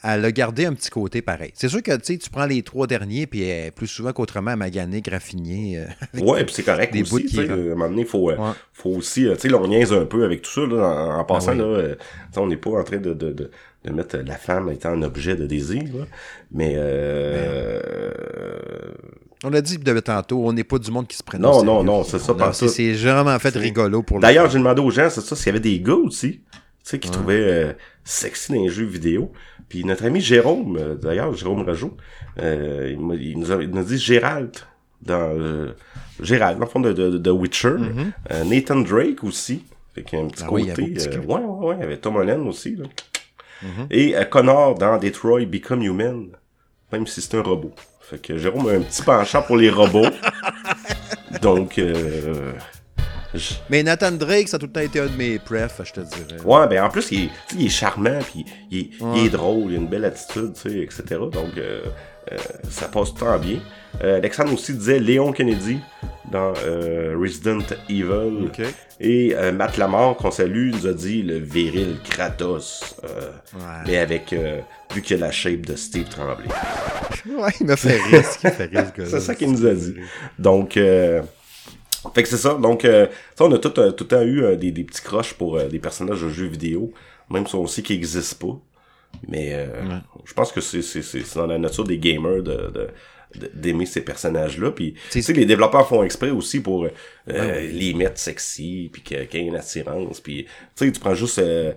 elle a gardé un petit côté pareil. C'est sûr que tu prends les trois derniers, puis est plus souvent qu'autrement magané, graffiné. euh, Ouais, puis c'est correct Des aussi, qui euh, à un moment donné, faut, euh, Ouais. faut aussi, euh, tu sais, là, on niaise un peu avec tout ça, là, en, en passant, Ah oui. là, euh, on n'est pas en train de, de, de, de mettre la femme étant un objet de désir, là, mais, euh, On l'a dit de tantôt, on n'est pas du monde qui se prenne Non, au non, non, c'est ça, pas c'est- ça. C'est vraiment fait C'est- rigolo pour le D'ailleurs, j'ai demandé aux gens, c'est ça, s'il y avait des gars aussi, tu sais, qui trouvaient euh, sexy dans les jeux vidéo. Puis notre ami Jérôme, euh, d'ailleurs, Jérôme Rajoux, euh, il, nous a, il nous a dit Gérald dans euh, Gérald, dans le fond de, de, de Witcher. Euh, Nathan Drake aussi. Fait qu'il y a un petit. Ah oui, il y côté. un petit ouais, ouais, ouais, il y avait Tom Holland aussi. Là. Mm-hmm. Et Connor dans Detroit Become Human, même si c'est un robot. Fait que Jérôme a un petit penchant pour les robots. Donc, euh, je- Mais Nathan Drake, ça a tout le temps été un de mes prefs, je te dirais. Ouais, ben en plus, il est, il charmant, puis il, est- il Ouais. est drôle, il a une belle attitude, tu sais, etc. Donc, euh, euh, ça passe tout le temps bien. Euh, Alexandre aussi disait Léon Kennedy dans Resident Evil. Et Matt Lamar, qu'on salue, nous a dit le viril Kratos. Ouais. Mais avec, euh, vu qu'il a la shape de Steve Tremblay. Ouais, il m'a fait rire. me fait rire, ce. C'est ça qu'il nous a dit. Donc, euh, fait que c'est ça. Donc, euh, ça, on a tout, euh, tout le temps eu euh, des, des petits croches pour euh, des personnages de jeux vidéo, même si on sait qu'ils existent pas. Mais euh, Ouais. je pense que c'est c'est- c'est- c'est dans la nature des gamers de de- d'aimer ces personnages-là puis tu sais les développeurs font exprès aussi pour euh, Ouais, les mettre sexy puis qu'il y ait une attirance puis tu sais tu prends juste euh,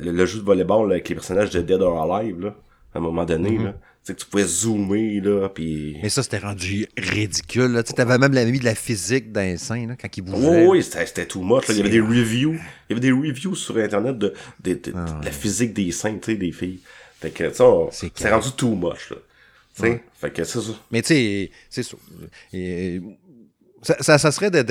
le, le jeu de volleyball là, avec les personnages de Dead or Alive là à un moment donné là tu sais que tu pouvais zoomer là puis Mais ça, c'était rendu ridicule. Là. Tu sais, t'avais même la mis de la physique dans les seins, là, quand il bougeait. Oui, oui, c'était much. là. Il y avait des reviews. Il y avait des reviews sur Internet de, de, de- Ah, de la physique des seins, tu sais, des filles. Fait que, ça, C'est rendu too much, là. Tu sais? Ouais. Fait que c'est ça. Mais tu sais, c'est ça. Ça, ça, ça serait de,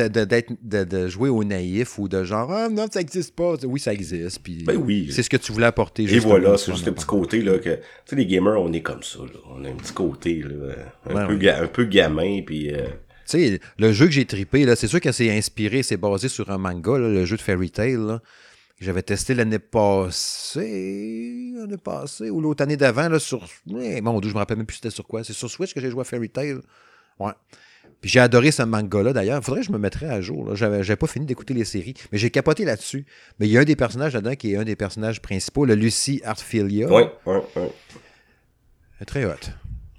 de, jouer au naïf ou de genre, ah non, ça existe pas. Oui, ça existe. Puis Ben oui. C'est ce que tu voulais apporter. Et voilà, c'est juste le petit côté, là, que, tu sais, les gamers, on est comme ça, là. On a un petit côté, là, un, Ouais, peu, ouais. un peu gamin, puis euh, Tu sais, le jeu que j'ai trippé, là, c'est sûr que c'est inspiré, c'est basé sur un manga, là, le jeu de Fairy Tail. là, J'avais testé l'année passée, l'année passée, ou l'autre année d'avant, là, sur. Eh, mon Dieu, je me rappelle même plus c'était sur quoi. C'est sur Switch que j'ai joué à Fairy Tail. Ouais. Puis j'ai adoré ce manga-là, d'ailleurs. Il faudrait que je me mettrais à jour. J'avais, j'avais pas fini d'écouter les séries, mais j'ai capoté là-dessus. Mais il y a un des personnages là-dedans qui est un des personnages principaux, le Lucy Artfilia. ouais, ouais, ouais. Elle est Très hot.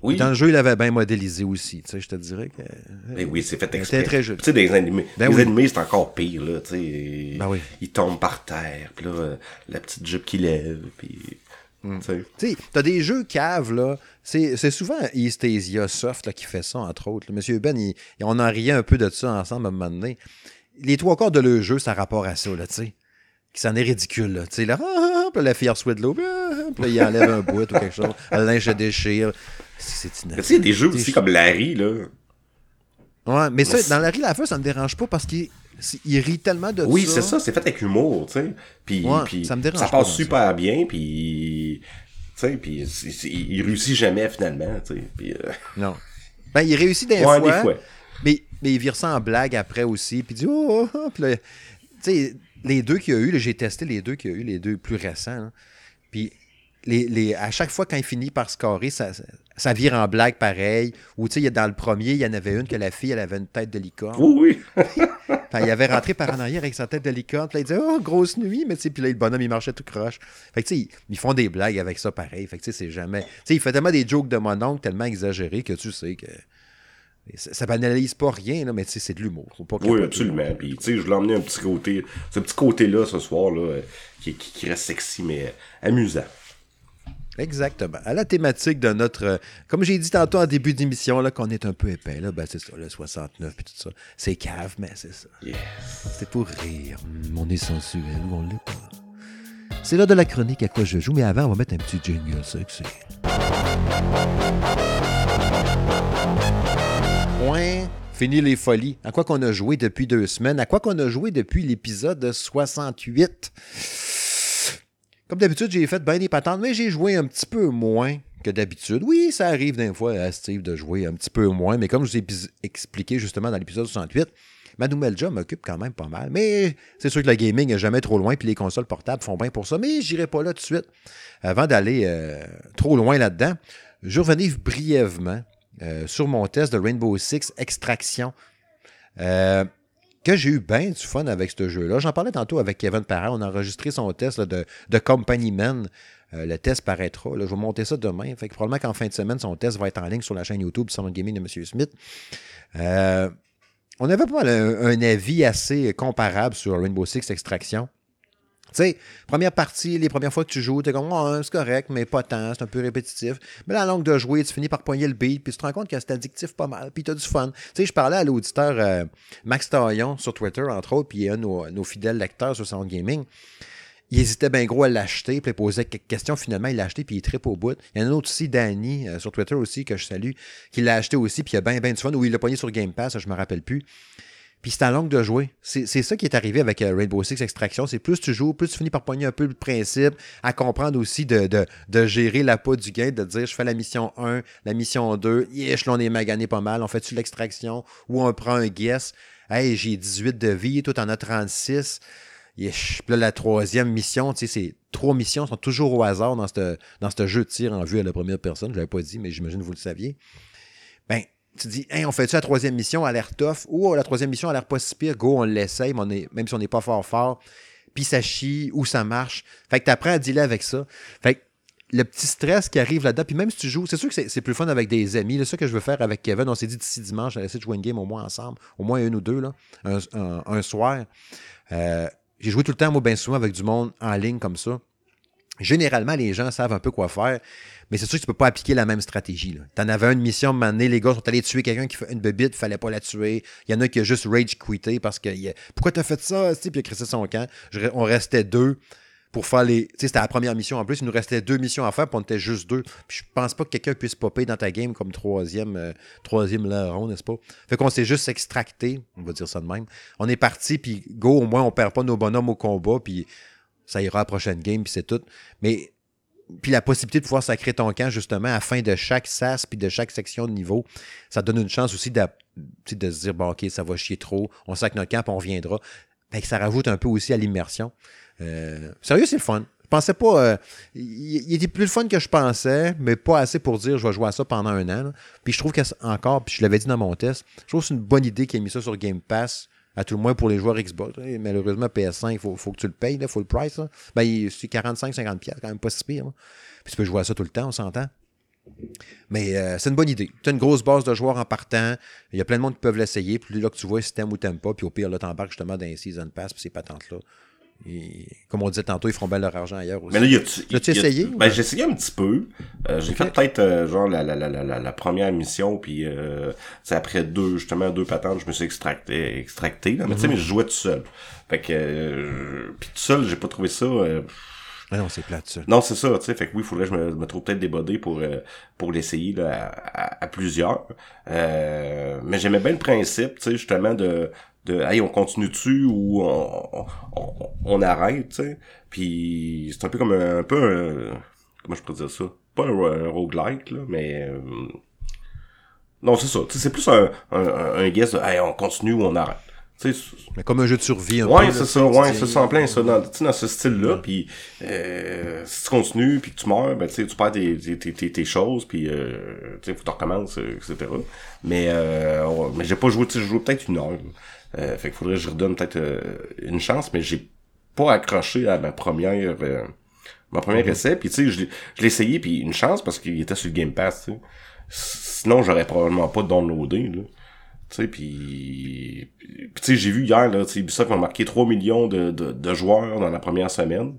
Oui. Dans le jeu, il avait bien modélisé aussi. Tu sais, je te dirais que. Ben oui, c'est fait exprès. très jolie. Tu sais, des animés. Ben les oui. animés, c'est encore pire, là, tu sais. Ben oui. Ils tombent par terre, puis là, euh, la petite jupe qui lève, puis... Mm. Tu sais. T'as des jeux caves, là. C'est souvent East Asia Soft là, qui fait ça, entre autres. là. Monsieur Ben, il- on en riait un peu de ça ensemble à un moment donné. Les trois quarts de le jeu, ça a rapport à ça, là, tu sais. Qui s'en est ridicule, là. Tu sais, là, ah, ah, ah, puis la fille reçoit de l'eau, puis, ah, puis là, il enlève un bout ou quelque chose. Le linge se déchire. C'est Mais tu sais, des jeux aussi ch- comme Larry, là. Ouais, mais ça, dans la rue la feu, ça me dérange pas parce qu'il il rit tellement de Oui, ça. c'est ça, c'est fait avec humour, tu sais. Puis, Ouais, puis ça me dérange ça pas, passe ça. super bien, puis... Tu sais, puis il réussit jamais, finalement, tu sais. Puis, euh, Non. Ben, il réussit des ouais, fois. des fois. Mais, mais il vire ça en blague après aussi. Puis il dit Oh, oh, oh. Puis là, tu sais, les deux qu'il y a eu, j'ai testé les deux qu'il y a eu, les deux plus récents. Puis les, les, à chaque fois, quand il finit par scorer, ça, ça, vire en blague pareil. Ou tu sais, il y a- dans le premier, il y en avait une que la fille, elle avait une tête de licorne. Oui, oui. Enfin, il avait rentré par en arrière avec sa tête de licorne. Puis là, il disait Oh, grosse nuit. Mais tu sais, puis là, le bonhomme, il marchait tout croche. Fait que tu sais, ils- ils font des blagues avec ça pareil. Fait que tu sais, c'est jamais. Tu sais, il fait tellement des jokes de mon oncle tellement exagérés que tu sais que. Ça, banalise pas rien, là, mais tu sais, c'est de l'humour. Oui, absolument. Puis, tu sais, je l'ai emmené un petit côté, ce petit côté-là ce soir, là, euh, qui, qui, qui reste sexy, mais euh, amusant. Exactement. À la thématique de notre. euh, comme j'ai dit tantôt en début d'émission, là, qu'on est un peu épais, là, ben c'est ça, le 69 puis tout ça. C'est cave, mais c'est ça. Yes. C'est pour rire. Hum, on est sensuel ou on l'est pas. C'est l'heure de la chronique à quoi je joue, mais avant, on va mettre un petit jingle sexy. Fini les folies. À quoi qu'on a joué depuis deux semaines? À quoi qu'on a joué depuis l'épisode 68? Comme d'habitude, j'ai fait bien des patentes, mais j'ai joué un petit peu moins que d'habitude. Oui, ça arrive des fois à Steve de jouer un petit peu moins, mais comme je vous ai expliqué justement dans l'épisode 68, ma nouvelle job m'occupe quand même pas mal. Mais c'est sûr que le gaming n'est jamais trop loin, puis les consoles portables font bien pour ça, mais j'irai pas là tout de suite. Avant d'aller euh, trop loin là-dedans, je revenir brièvement euh, sur mon test de Rainbow Six Extraction. Euh, que j'ai eu bien du fun avec ce jeu-là. J'en parlais tantôt avec Kevin Parent. On a enregistré son test de, de Company Man. Euh, le test paraîtra. je vais monter ça demain. Probablement qu'en fin de semaine, son test va être en ligne sur la chaîne YouTube Salon Gaming de M. Smith. On avait pas mal un avis assez comparable sur Rainbow Six Extraction. Tu sais, première partie, les premières fois que tu joues, t'es comme, Ouais, c'est correct, mais pas tant, c'est un peu répétitif. Mais la longue de jouer, tu finis par poigner le beat, puis tu te rends compte que c'est addictif pas mal, puis t'as du fun. Tu sais, je parlais à l'auditeur euh, Max Taillon sur Twitter, entre autres, puis un de nos, nos fidèles lecteurs sur Sound Gaming. Il hésitait bien gros à l'acheter, puis il posait quelques questions. Finalement, il l'a acheté, puis il tripe au bout. Il y en a un autre aussi, Danny, euh, sur Twitter aussi, que je salue, qui l'a acheté aussi, puis il a bien, bien du fun, ou il l'a pogné sur Game Pass, je me rappelle plus. Puis c'est en longue de jouer. C'est ça qui est arrivé avec euh, Rainbow Six Extraction. C'est plus tu joues, plus tu finis par pogner un peu le principe, à comprendre aussi de, de, gérer la peau du gain, de dire je fais la mission 1, la mission 2, yesh, là on est magané pas mal, on fait-tu l'extraction ou on prend un guess. Hey, j'ai 18 de vie, toi t'en as 36. Yesh. Puis là, la troisième mission, tu sais, c'est trois missions sont toujours au hasard dans ce dans jeu de tir en vue à la première personne. Je l'avais pas dit, mais j'imagine que vous le saviez. Tu dis, hey, on fait-tu la troisième mission à l'air tough? Ou la troisième mission a l'air pas si pire, go, on l'essaye, même si on n'est pas fort fort, puis ça chie ou ça marche. Fait que tu apprends à dealer avec ça. Fait que le petit stress qui arrive là-dedans, puis même si tu joues, c'est sûr que c'est plus fun avec des amis. C'est ça que je veux faire avec Kevin. On s'est dit d'ici dimanche, on essayer de jouer une game au moins ensemble, au moins une ou deux, là, un soir. Euh, J'ai joué tout le temps, moi, bien souvent, avec du monde en ligne comme ça. Généralement, les gens savent un peu quoi faire, mais c'est sûr que tu peux pas appliquer la même stratégie. Tu en avais une mission, un moment les gars sont allés tuer quelqu'un qui fait une bébite, fallait pas la tuer. Il y en a qui a juste rage quitté parce que il pourquoi t'as fait ça, puis il a crissé son camp. On restait deux pour faire les. Tu sais, c'était la première mission en plus, il nous restait deux missions à faire, puis on était juste deux. Puis je pense pas que quelqu'un puisse popper dans ta game comme troisième, euh, troisième larron, n'est-ce pas? Fait qu'on s'est juste extracté, on va dire ça de même. On est parti, puis go, au moins on perd pas nos bonhommes au combat, puis ça ira à la prochaine game, puis c'est tout. Mais puis la possibilité de pouvoir sacrer ton camp, justement, à fin de chaque sas puis de chaque section de niveau, ça donne une chance aussi de, de se dire, bon, OK, ça va chier trop, on sacre notre camp, puis on reviendra. Fait que ça rajoute un peu aussi à l'immersion. Euh, sérieux, c'est le fun. Je pensais pas. euh, il, était plus le fun que je pensais, mais pas assez pour dire je vais jouer à ça pendant un an. Puis je trouve que c'est encore, puis je l'avais dit dans mon test, je trouve que c'est une bonne idée qu'il ait mis ça sur Game Pass, à tout le moins pour les joueurs Xbox. Malheureusement, PS5, il faut, faut que tu le payes, là, full price. Ben, c'est 45-50$, piastres, quand même pas si pire. Puis tu peux jouer à ça tout le temps, on s'entend. Mais euh, c'est une bonne idée. Tu as une grosse base de joueurs en partant. Il y a plein de monde qui peuvent l'essayer. Puis là que tu vois si t'aimes ou t'aimes pas. Puis au pire, là, t'embarques justement dans les Season Pass. Puis ces patentes-là. Et, comme on disait tantôt, ils feront bien leur argent ailleurs aussi. Mais là, y a-tu. L'as-tu y a- essayé, Ben, j'ai essayé un petit peu. Euh, j'ai fait peut-être, euh, genre, la, la, la, la, la, première mission, puis euh, c'est après deux, justement, deux patentes, je me suis extracté, extracté, là. Mais tu sais, mais je jouais tout seul. Fait que, euh, puis tout seul, j'ai pas trouvé ça... euh, Ah non, c'est plate, ça. non, c'est ça, tu sais, fait que oui, il faudrait que je me, me trouve peut-être débodé pour euh, pour l'essayer là, à, à- à plusieurs. Euh, mais j'aimais bien le principe, tu sais, justement de de hey, on continue dessus ou on, on, on- on arrête, tu sais. Puis c'est un peu comme un, un peu un, comment je pourrais dire ça, pas un, un roguelike là, mais euh, non, c'est ça, c'est plus un un, guess de hey, on continue ou on arrête. Tu sais, Mais comme un jeu de survie. Un peu, Ouais, c'est ça, ouais, c'est ça, en plein ça, dans, tu sais, dans ce style-là, puis euh, si tu continues, puis que tu meurs, ben, tu sais, tu perds tes, tes, tes, tes- choses, puis euh, tu sais, faut que tu recommences, euh, etc. Mais, euh, mais j'ai pas joué, tu sais, j'ai joué peut-être une heure, fait qu'il faudrait que je redonne peut-être euh, une chance, mais j'ai pas accroché à ma première, euh, ma première essai, puis tu sais, je l'ai je l'ai essayé, puis une chance, parce qu'il était sur le Game Pass, tu sais. Sinon, j'aurais probablement pas downloadé, là. Tu sais, puis... Puis, tu sais, j'ai vu hier, là, tu sais, Ubisoft m'a marqué 3 millions de, de, de joueurs dans la première semaine.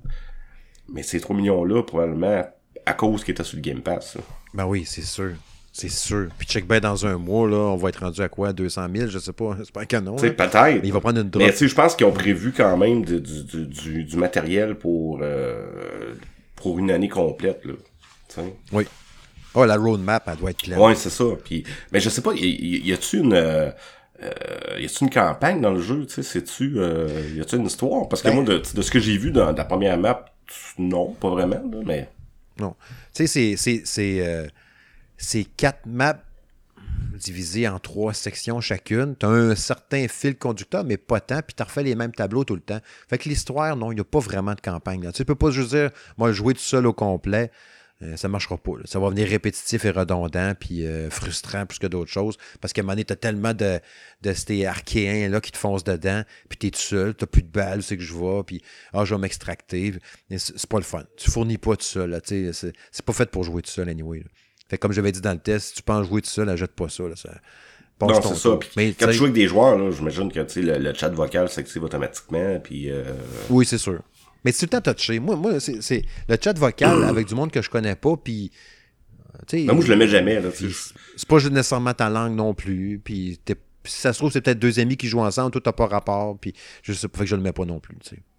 Mais ces 3 millions-là, probablement, à cause qu'ils étaient sur le Game Pass, là. Ben oui, c'est sûr. C'est sûr. Puis check bien dans un mois, là, on va être rendu à quoi? 200 000 Je sais pas. C'est pas un canon. Peut-être. Il va prendre une drop. Mais tu sais, je pense qu'ils ont prévu quand même du, du, du, du, du matériel pour, euh, pour une année complète, là. Oui. Oh, la roadmap, elle doit être claire. Ouais, c'est ça. Puis, mais je sais pas, y, a-tu une, euh, euh, y a-tu une campagne dans le jeu, tu sais, c'est-tu, euh, y a-tu une histoire? Parce que Ben- moi, de, de ce que j'ai vu dans, la première map, non, pas vraiment, là, mais. Non. Tu sais, c'est- c'est- c'est c'est quatre maps divisées en trois sections chacune. Tu as un certain fil conducteur, mais pas tant, puis tu refais les mêmes tableaux tout le temps. Fait que l'histoire, non, il n'y a pas vraiment de campagne. Là. Tu sais, peux pas juste dire, moi, jouer tout seul au complet. euh, ça marchera pas. Ça va venir répétitif et redondant, puis euh, frustrant plus que d'autres choses. Parce qu'à un moment donné, t'as tellement de, de ces archéens là, qui te foncent dedans, puis t'es tout seul, t'as plus de balles, c'est que je vais, puis ah, je vais m'extracter. C'est pas le fun. Tu fournis pas tout seul. tu C'est pas fait pour jouer tout seul, anyway. Fait comme j'avais dit dans le test, si tu penses jouer tout seul, achète pas ça. Là, ça Non, c'est ça. tour. Puis Mais, quand tu joues avec des joueurs, j'imagine que, le, le chat vocal s'active automatiquement, puis euh, Oui, c'est sûr. Mais c'est tout le temps touché. Moi, moi c'est le chat vocal avec du monde que je connais pas, puis. ben, moi, je le mets jamais, c'est pas nécessairement ta langue non plus. Puis si ça se trouve, c'est peut-être deux amis qui jouent ensemble, toi, t'as pas rapport. Puis je sais pas, fait que je le mets pas non plus.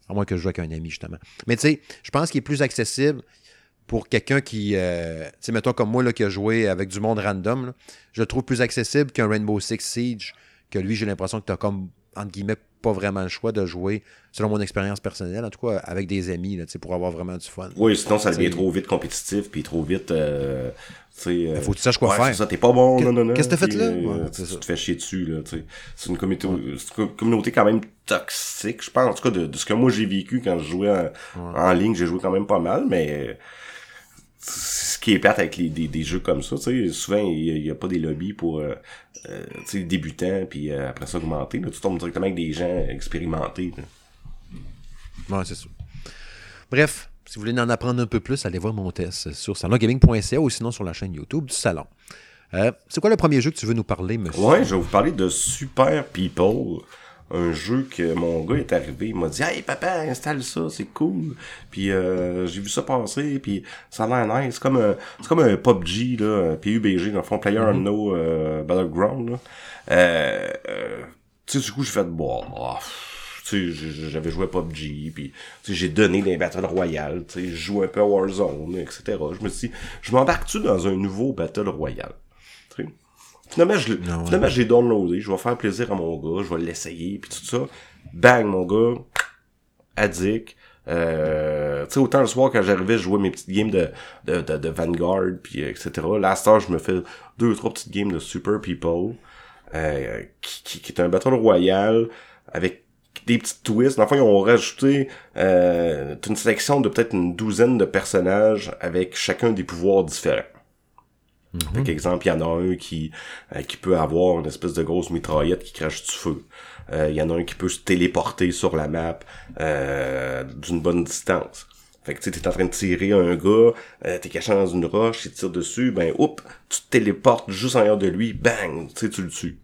À moins que je joue avec un ami, justement. Mais tu sais, je pense qu'il est plus accessible pour quelqu'un qui. euh, tu sais, mettons comme moi, là, qui a joué avec du monde random, là, je le trouve plus accessible qu'un Rainbow Six Siege, que lui, j'ai l'impression que t'as comme, entre guillemets, pas vraiment le choix de jouer, selon mon expérience personnelle, en tout cas, avec des amis, là, tu pour avoir vraiment du fun. Oui, sinon, ça devient trop vite compétitif, puis trop vite, euh, tu sais... euh, Faut que tu saches quoi ouais, faire. ça, t'es pas bon, Que- non, non, non. qu'est-ce que t'as fait là? euh, Ouais, tu, tu te fais chier dessus, là, tu sais. C'est une communauté, c'est une communauté quand même toxique, je pense, en tout cas, de, de ce que moi j'ai vécu quand je jouais en, en ligne, j'ai joué quand même pas mal, mais... Ce qui est plate avec les, des, des jeux comme ça, tu sais, souvent, il n'y a, pas des lobbies pour, euh, euh, tu sais, débutants, puis euh, après ça, augmenter, là. Tu tombes directement avec des gens expérimentés, là. Ouais, c'est ça. Bref, si vous voulez en apprendre un peu plus, allez voir mon test sur salongaming.ca ou sinon sur la chaîne YouTube du salon. C'est quoi le premier jeu que tu veux nous parler, monsieur? Ouais, je vais vous parler de Super People. Un jeu que mon gars est arrivé, il m'a dit Hey papa, installe ça, c'est cool. Puis euh, j'ai vu ça passer, puis ça a l'air nice. C'est comme un, c'est comme un PUBG, là, un PUBG, dans le fond, Player Unknown euh, Battleground. Là. Euh, euh, tu sais, du coup, j'ai fait bon. tu sais, j- j'avais joué à PUBG, puis tu sais, j'ai donné des Battle Royale, tu sais, je joue un peu à Warzone, etc. Je me suis dit, je m'embarque-tu dans un nouveau Battle Royale? Finalement, je, l'ai- Ah ouais. finalement, j'ai downloadé, je vais faire plaisir à mon gars, je vais l'essayer, puis tout ça. Bang, mon gars, addict. Euh, tu sais, autant le soir quand j'arrivais, je jouais mes petites games de, de, de, de Vanguard, puis euh, etc. Là, à cette heure, je me fais deux ou trois petites games de Super People, euh, qui, qui, qui est un battle royal avec des petites twists. Fond, ils ont rajouté euh, une sélection de peut-être une douzaine de personnages avec chacun des pouvoirs différents. Par exemple, il y en a un qui euh, qui peut avoir une espèce de grosse mitraillette qui crache du feu. Euh, Il y en a un qui peut se téléporter sur la map euh, d'une bonne distance. Fait que tu sais, t'es en train de tirer un gars, euh, t'es caché dans une roche, il tire dessus, ben oups, tu te téléportes juste en arrière de lui, bang, tu sais, tu le tues.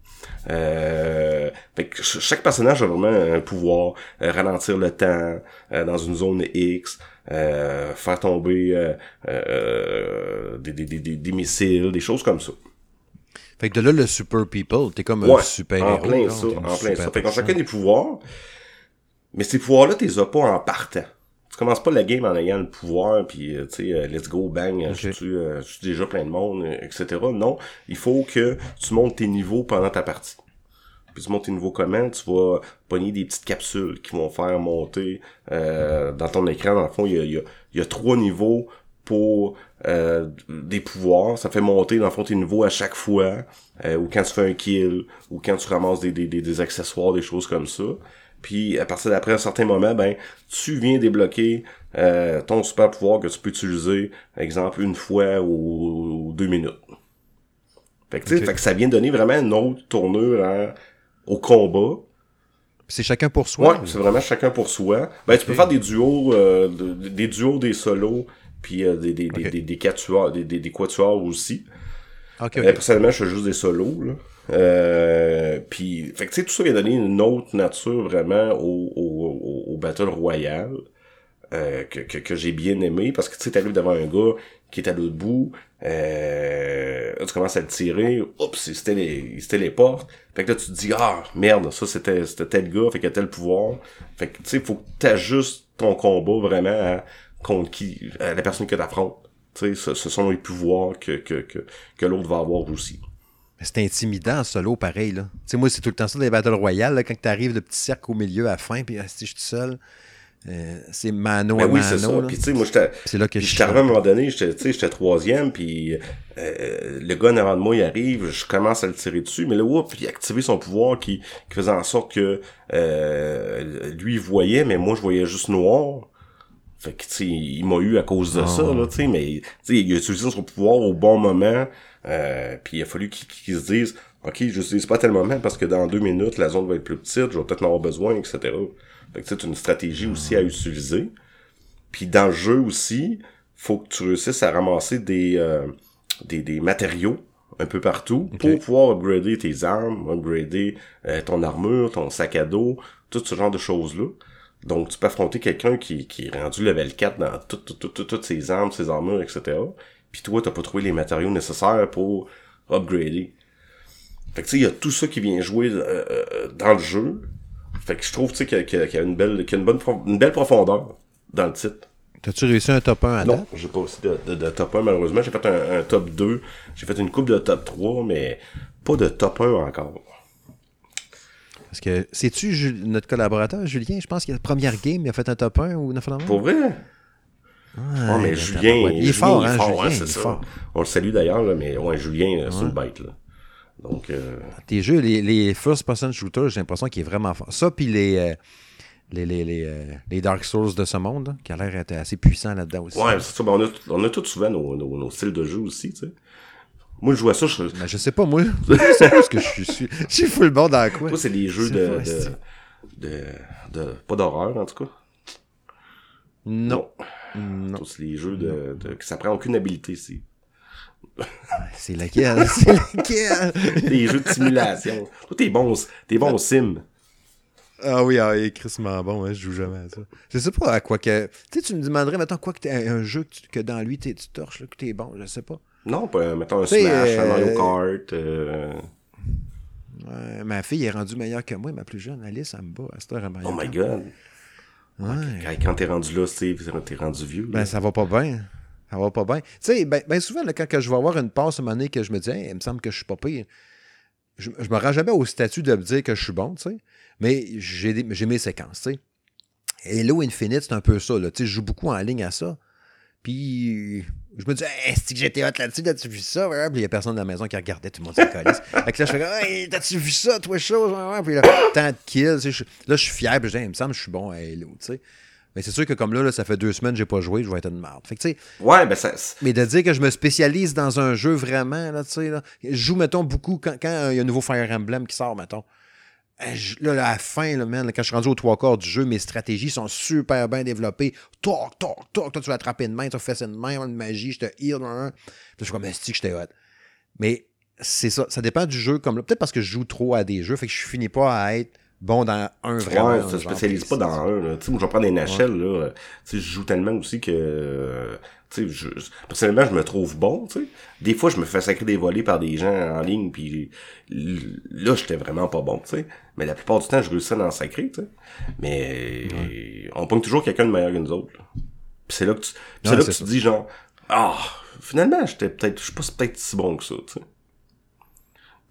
Euh, fait que ch- chaque personnage a vraiment un pouvoir, euh, ralentir le temps euh, dans une zone X, euh, faire tomber euh, euh, des, des, des, des, missiles, des choses comme ça. Fait que de là, le Super People, t'es comme un super en héros. plein là, ça, en plein ça. Fait qu'on chacun des pouvoirs, mais ces pouvoirs-là, t'es as pas en partant. Tu commences pas la game en ayant le pouvoir, puis euh, tu sais, euh, let's go, bang, euh, je Ok. tue je tue déjà plein de monde, etc. Non, il faut que tu montes tes niveaux pendant ta partie. Puis tu montes tes niveaux comment? Tu vas pogner des petites capsules qui vont faire monter euh, dans ton écran. Dans le fond, il y a, y a, y a trois niveaux pour euh, des pouvoirs. Ça fait monter, dans le fond, tes niveaux à chaque fois. euh, ou quand tu fais un kill, ou quand tu ramasses des, des, des, des accessoires, des choses comme ça. Puis à partir d'après un certain moment, ben, tu viens débloquer euh, ton super pouvoir que tu peux utiliser, exemple, une fois ou, ou deux minutes. Fait que, fait ça vient donner vraiment une autre tournure à- au combat. C'est chacun pour soi? Ouais, c'est vraiment chacun pour soi. Ben, tu peux faire des duos, euh, de- de- des duos, des solos, puis euh, des, des, des, des, des quatuors, des, des, quatuors aussi. Euh, personnellement, je fais juste des solos, là. Euh, puis, fait que, tu sais, tout ça vient donner une autre nature vraiment au, au, au, au Battle Royale. euh, que, que, que j'ai bien aimé parce que tu sais t'arrives devant un gars qui est à l'autre bout euh, tu commences à le tirer oups se télé- il se téléporte. Fait que là tu te dis ah merde ça c'était c'était tel gars fait qu'il a tel pouvoir fait que tu sais faut que t'ajustes ton combat vraiment à contre qui à la personne que t'affrontes. Tu sais ce, ce sont les pouvoirs que que que, que l'autre va avoir aussi C'est intimidant en solo, pareil. Là. Tu sais, moi, c'est tout le temps ça des Battle Royale, là, quand tu arrives, le petit cercle au milieu à la fin, puis ah, si je suis tout seul, euh, c'est mano ben à oui mano. c'est ça là. puis tu sais moi c'est là que Puis je arrivé à un moment donné, j'étais, tu sais, j'étais troisième, puis euh, le gars en avant de moi, il arrive, je commence à le tirer dessus, mais là, oups, il a activé son pouvoir qui, qui faisait en sorte que euh, lui, il voyait, mais moi, je voyais juste noir. Fait que, tu sais, il m'a eu à cause de Ah. ça, là, tu sais, mais, tu sais, il a utilisé son pouvoir au bon moment, euh, puis il a fallu qu'il qu'il se dise, OK, je l'utilise pas à tel moment parce que dans deux minutes, la zone va être plus petite, je vais peut-être en avoir besoin, etc. Fait que, c'est une stratégie aussi à utiliser. Puis dans le jeu aussi, faut que tu réussisses à ramasser des, euh, des, des matériaux un peu partout pour pouvoir upgrader tes armes, upgrader euh, ton armure, ton sac à dos, tout ce genre de choses-là. Donc tu peux affronter quelqu'un qui, qui est rendu level 4 dans tout- tout- tout- tout- toutes ses armes, ses armures, etc. Puis toi, t'as pas trouvé les matériaux nécessaires pour upgrader. Fait que tu sais, il y a tout ça qui vient jouer euh, euh, dans le jeu. Fait que je trouve tu sais qu'il y y a, une belle, qu'il y a une bonne, une belle profondeur dans le titre. T'as-tu réussi un top 1 à Non, j'ai pas aussi de, de, de top 1 malheureusement. J'ai fait un, un top 2. J'ai fait une coupe de top 3, mais pas de top 1 encore. Parce que, sais-tu notre collaborateur, Julien, je pense qu'il a la première game, il a fait un top 1 ou 9 Pour vrai? Oh, mais Julien, Il est fort, hein, Julien, c'est ça. fort. On le salue d'ailleurs, mais ouais, Julien, c'est une bête, là. Donc, euh, Tes jeux, les, les first-person shooters, j'ai l'impression qu'il est vraiment fort. Ça, puis les, euh, les, les, les, euh, les Dark Souls de ce monde, là, qui a l'air d'être assez puissant là-dedans aussi. ouais, c'est ça. ben, on a, on a tous souvent nos, nos, nos styles de jeu aussi, tu sais. Moi, je joue à ça, je, Ben, je sais pas, moi. Je sais pas ce que je suis. Je suis- je suis full bon dans quoi. moi, c'est des jeux de, pas, de, de, de, pas d'horreur, en tout cas. Non. Non. Tous les jeux de, de, que ça prend aucune habilité, c'est C'est laquelle? C'est laquelle? des jeux de simulation. Toi, t'es bon, t'es bon au sim. Ah oui, ah, il est crissement bon, hein, je joue jamais à ça. Je sais pas à quoi que. Tu sais, tu me demanderais, mettons, quoi que t'es un jeu que, tu- que dans lui, t'es- tu torches, là, que t'es bon, je sais pas. Non, pas, mettons un Smash, un euh, Mario Kart. Euh... Ouais, ma fille est rendue meilleure que moi, ma plus jeune, Alice, elle me bat à cette heure à Mario Oh my god. Ouais. Quand, t'es rendu là, Steve, t'es rendu vieux. Ben, ça va pas bien. Ça va pas bien. Tu sais, ben, ben souvent, là, quand que je vais avoir une passe à un moment donné que je me dis, Hey, il me semble que je suis pas pire, je, je me rends jamais au statut de me dire que je suis bon, tu sais. Mais j'ai mes séquences, tu sais. Halo Infinite, c'est un peu ça, là. Tu sais, je joue beaucoup en ligne à ça. Puis, je me dis, hey, est-ce que j'étais hot là-dessus? T'as-tu vu ça? Puis, il y a personne dans la maison qui regardait, tout le monde s'en calisse. Fait que là, je fais, hey, t'as-tu vu ça, toi, chose? Puis là, tant de kills. tu sais, je- là, je suis fier. Puis, je dis, il me semble que je suis bon à Halo, tu sais. Mais c'est sûr que comme là, là, ça fait deux semaines que j'ai pas joué, je vais être une merde. Fait que, tu sais, Ouais, ben ça. c'est- mais de dire que je me spécialise dans un jeu vraiment, là, tu sais, là, je joue, mettons, beaucoup quand, quand euh, il y a un nouveau Fire Emblem qui sort, mettons. Là, à la fin, quand je suis rendu aux trois quarts du jeu, mes stratégies sont super bien développées. Toc, toc, toc, toi, tu vas attraper une main, tu fais ça une main, une magie, je te heal. là, je suis comme, que j'étais hot. Mais c'est ça, ça dépend du jeu. comme là. Peut-être parce que je joue trop à des jeux, fait que je finis pas à être bon dans un vraiment. Ouais, ça se spécialise pas dans un. là. Tu sais, moi, je vais prendre des Nashel, là. euh, Tu sais, je joue tellement aussi que. euh, Tu sais, je, personnellement, je me trouve bon, tu sais. Des fois, je me fais sacrer des volets par des gens en ligne, puis là, j'étais vraiment pas bon, tu sais. Mais la plupart du temps, je réussis à en sacrer, tu sais. Mais on pogne toujours quelqu'un de meilleur que nous autres. là. Puis c'est là que tu, Ouais, là que tu dis genre, ah, finalement, j'étais peut-être, je suis pas peut-être si bon que ça, tu sais.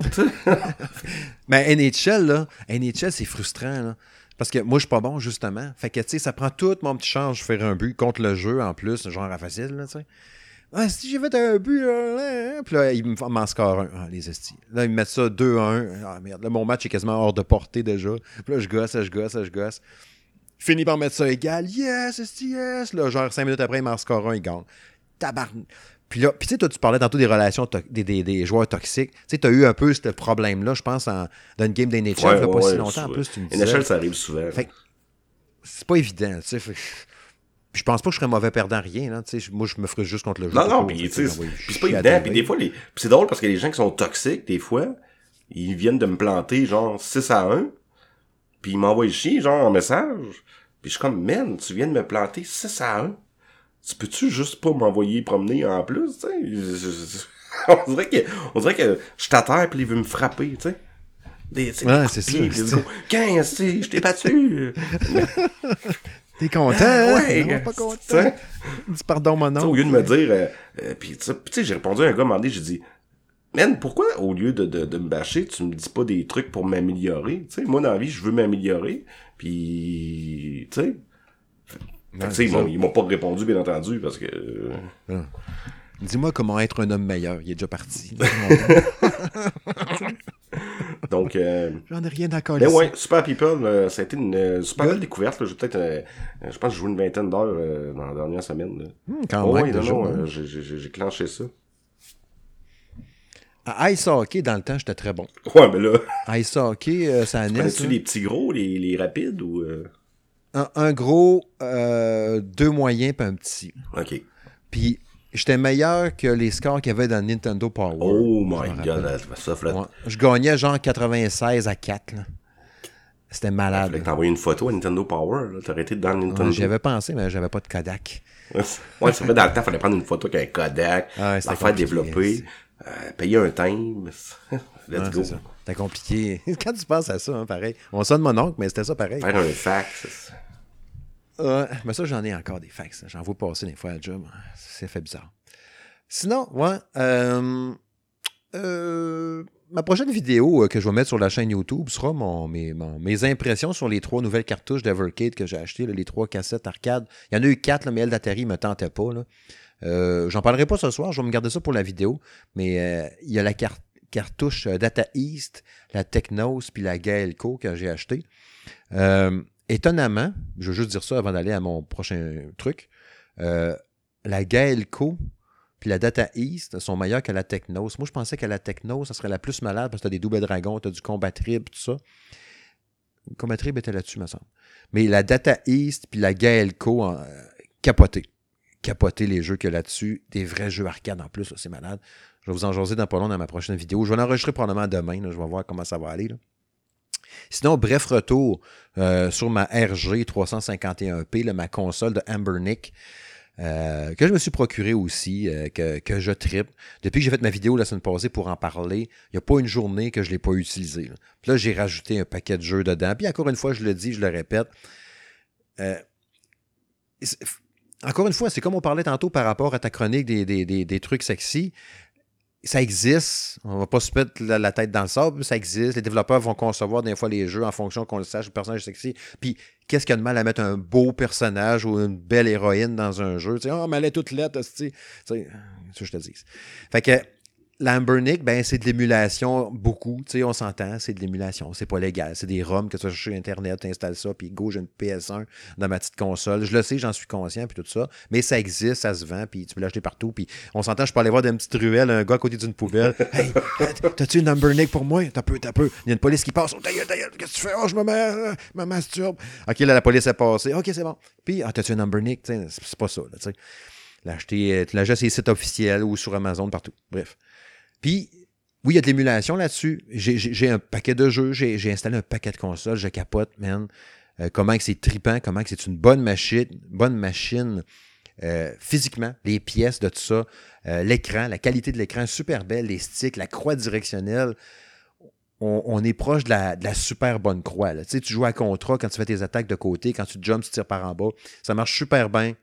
Mais NHL, là, NHL, c'est frustrant, là. Parce que moi, je suis pas bon, justement. Fait que, tu sais, ça prend tout mon petit change faire un but contre le jeu, en plus, genre à facile, là, tu sais. Ah, si j'ai fait un but, là, là, hein? puis là, ils me- m'en scorent un. Ah, les estis. Là, ils me mettent ça 2-1. Ah, merde. Là, mon match est quasiment hors de portée déjà. Puis là, je gosse, je gosse, je gosse. Fini par mettre ça égal. Yes, esti, yes. Là, genre, cinq minutes après, il m'en score un, il gagne. Tabarn. Puis là, puis tu sais, toi, tu parlais tantôt des relations, des, des, des joueurs toxiques. Tu sais, tu as eu un peu ce problème-là, je pense, en, dans une game d'NHL, il y a pas si longtemps, en plus, tu me disais. NHL, ça arrive souvent. Fait que c'est pas évident, tu sais. Fait je pense pas que je serais mauvais perdant rien. Là, moi, je me ferais juste contre le jeu. Non, non, puis c'est pas évident. Puis des fois, les... c'est drôle parce que les gens qui sont toxiques, des fois, ils viennent de me planter genre 6 à 1, puis ils m'envoient chier, genre, en message. Puis je suis comme, man, tu viens de me planter 6 à 1. Tu peux-tu juste pas m'envoyer promener en plus, tu sais? On dirait que, on dirait que je t'atterre puis il veut me frapper, tu sais. Des, Ouais, c'est ça, Qu'est-ce que je t'ai battu? T'es content? hein? ouais, Non, pas content. Dis pardon, mon nom. au lieu de me dire, euh, euh, puis tu sais, j'ai répondu à un gars, donné, j'ai dit, man, pourquoi au lieu de, de, de me bâcher, tu me dis pas des trucs pour m'améliorer? Tu sais, moi, dans la vie, je veux m'améliorer, puis, tu sais, Fait que, ils m'ont- pas répondu, bien entendu, parce que... euh, Dis-moi comment être un homme meilleur. Il est déjà parti. donc, euh, J'en ai rien d'accord mais ouais, Super People, euh, ça a été une euh, super belle découverte. J'ai peut-être, euh, euh, je pense que j'ai joué une vingtaine d'heures euh, dans la dernière semaine. Là. quand Oh, même, ouais, non, non, euh, j'ai- clenché ça. À Ice Hockey, dans le temps, j'étais très bon. Ouais, mais là, Ice Hockey, euh, ça naît. connais-tu les petits gros, les, les rapides, ou... euh? Un, un gros, euh, deux moyens, puis un petit. Ok. Puis j'étais meilleur que les scores qu'il y avait dans Nintendo Power. Oh my god, ça fallait, Ouais. Je gagnais genre 96 à 4. là. C'était malade. fallait que une photo à Nintendo Power, là. T'aurais été dans le Ouais, Nintendo. J'y avais pensé, mais j'avais pas de Kodak. ouais, c'est vrai, dans le temps, fallait prendre une photo avec un Kodak, Ah la faire développer, euh, payer un time. Let's go. ça. C'était compliqué. Quand tu penses à ça, hein, pareil. On sonne mon oncle, mais c'était ça pareil. Faire un fax. Ouais, mais ça, j'en ai encore des fax. J'en vois passer des fois à la job. C'est fait bizarre. Sinon, ouais. euh, euh, ma prochaine vidéo euh, que je vais mettre sur la chaîne YouTube sera mon, mes, impressions sur les trois nouvelles cartouches d'Evercade que j'ai achetées, les trois cassettes arcade. Il y en a eu quatre, là, mais elle d'Atari ne me tentait pas. Euh, J'en parlerai pas ce soir, je vais me garder ça pour la vidéo. Mais euh, il y a la car- cartouche euh, Data East, la Technos, puis la Gaelco que j'ai achetée. Euh, étonnamment, je veux juste dire ça avant d'aller à mon prochain truc, euh, la Gaelco puis la Data East sont meilleures que la Technos. Moi, je pensais que la Technos, ça serait la plus malade parce que tu as des doubles dragons, tu as du Combatrib, tout ça. Combatrib était là-dessus, me semble. Mais la Data East puis la Gaelco, euh, capoté. Les jeux qu'il y a là-dessus. Des vrais jeux arcade en plus, c'est malade. Je vais vous en jaser dans pas long dans ma prochaine vidéo. Je vais l'enregistrer probablement demain. Je vais voir comment ça va aller. Sinon, bref retour euh, sur ma RG 351P, là, ma console de Ambernick, euh, que je me suis procuré aussi, euh, que, je tripe. Depuis que j'ai fait ma vidéo la semaine passée pour en parler, il n'y a pas une journée que je ne l'ai pas utilisé. Là. Là, j'ai rajouté un paquet de jeux dedans. Puis encore une fois, je le dis, je le répète. encore une fois, c'est comme on parlait tantôt par rapport à ta chronique des trucs sexy. Ça existe. On va pas se mettre la, tête dans le sable. Ça existe. Les développeurs vont concevoir des fois les jeux en fonction qu'on le sache, le personnage sexy. Puis, qu'est-ce qu'il y a de mal à mettre un beau personnage ou une belle héroïne dans un jeu? Tu sais, oh, mais elle est toute lettre, tu sais. Tu sais, je te dis. Fait que Lambernick, ben, c'est de l'émulation beaucoup. Tu sais, on s'entend, c'est de l'émulation. C'est pas légal. C'est des ROM que tu vas chercher sur Internet, tu installes ça, puis go, j'ai une PS1 dans ma petite console. Je le sais, j'en suis conscient, puis tout ça. Mais ça existe, ça se vend, puis tu peux l'acheter partout. Puis on s'entend, je peux aller voir dans une petite ruelle, un gars à côté d'une poubelle. Hey, t'as-tu une Lambernick pour moi? T'as peu, t'as peu. Il y a une police qui passe. Oh, ta gueule, qu'est-ce que tu fais? Oh, je me, mets, euh, me masturbe. OK, là, la police est passée. OK, c'est bon. Puis, ah, t'as-tu une Lambernick? C'est pas ça, là, tu sais. L'acheter, tu l'achètes sur les sites officiels ou sur Amazon, partout. Bref. Puis, oui, il y a de l'émulation là-dessus. J'ai- un paquet de jeux, j'ai installé un paquet de consoles, je capote, man. Euh, comment c'est tripant, comment c'est une bonne machine, bonne machine euh, physiquement, les pièces de tout ça, euh, l'écran, la qualité de l'écran, super belle, les sticks, la croix directionnelle. On, est proche de la, super bonne croix. Tu sais, tu joues à contrat quand tu fais tes attaques de côté, quand tu jumps, tu tires par en bas. Ça marche super bien.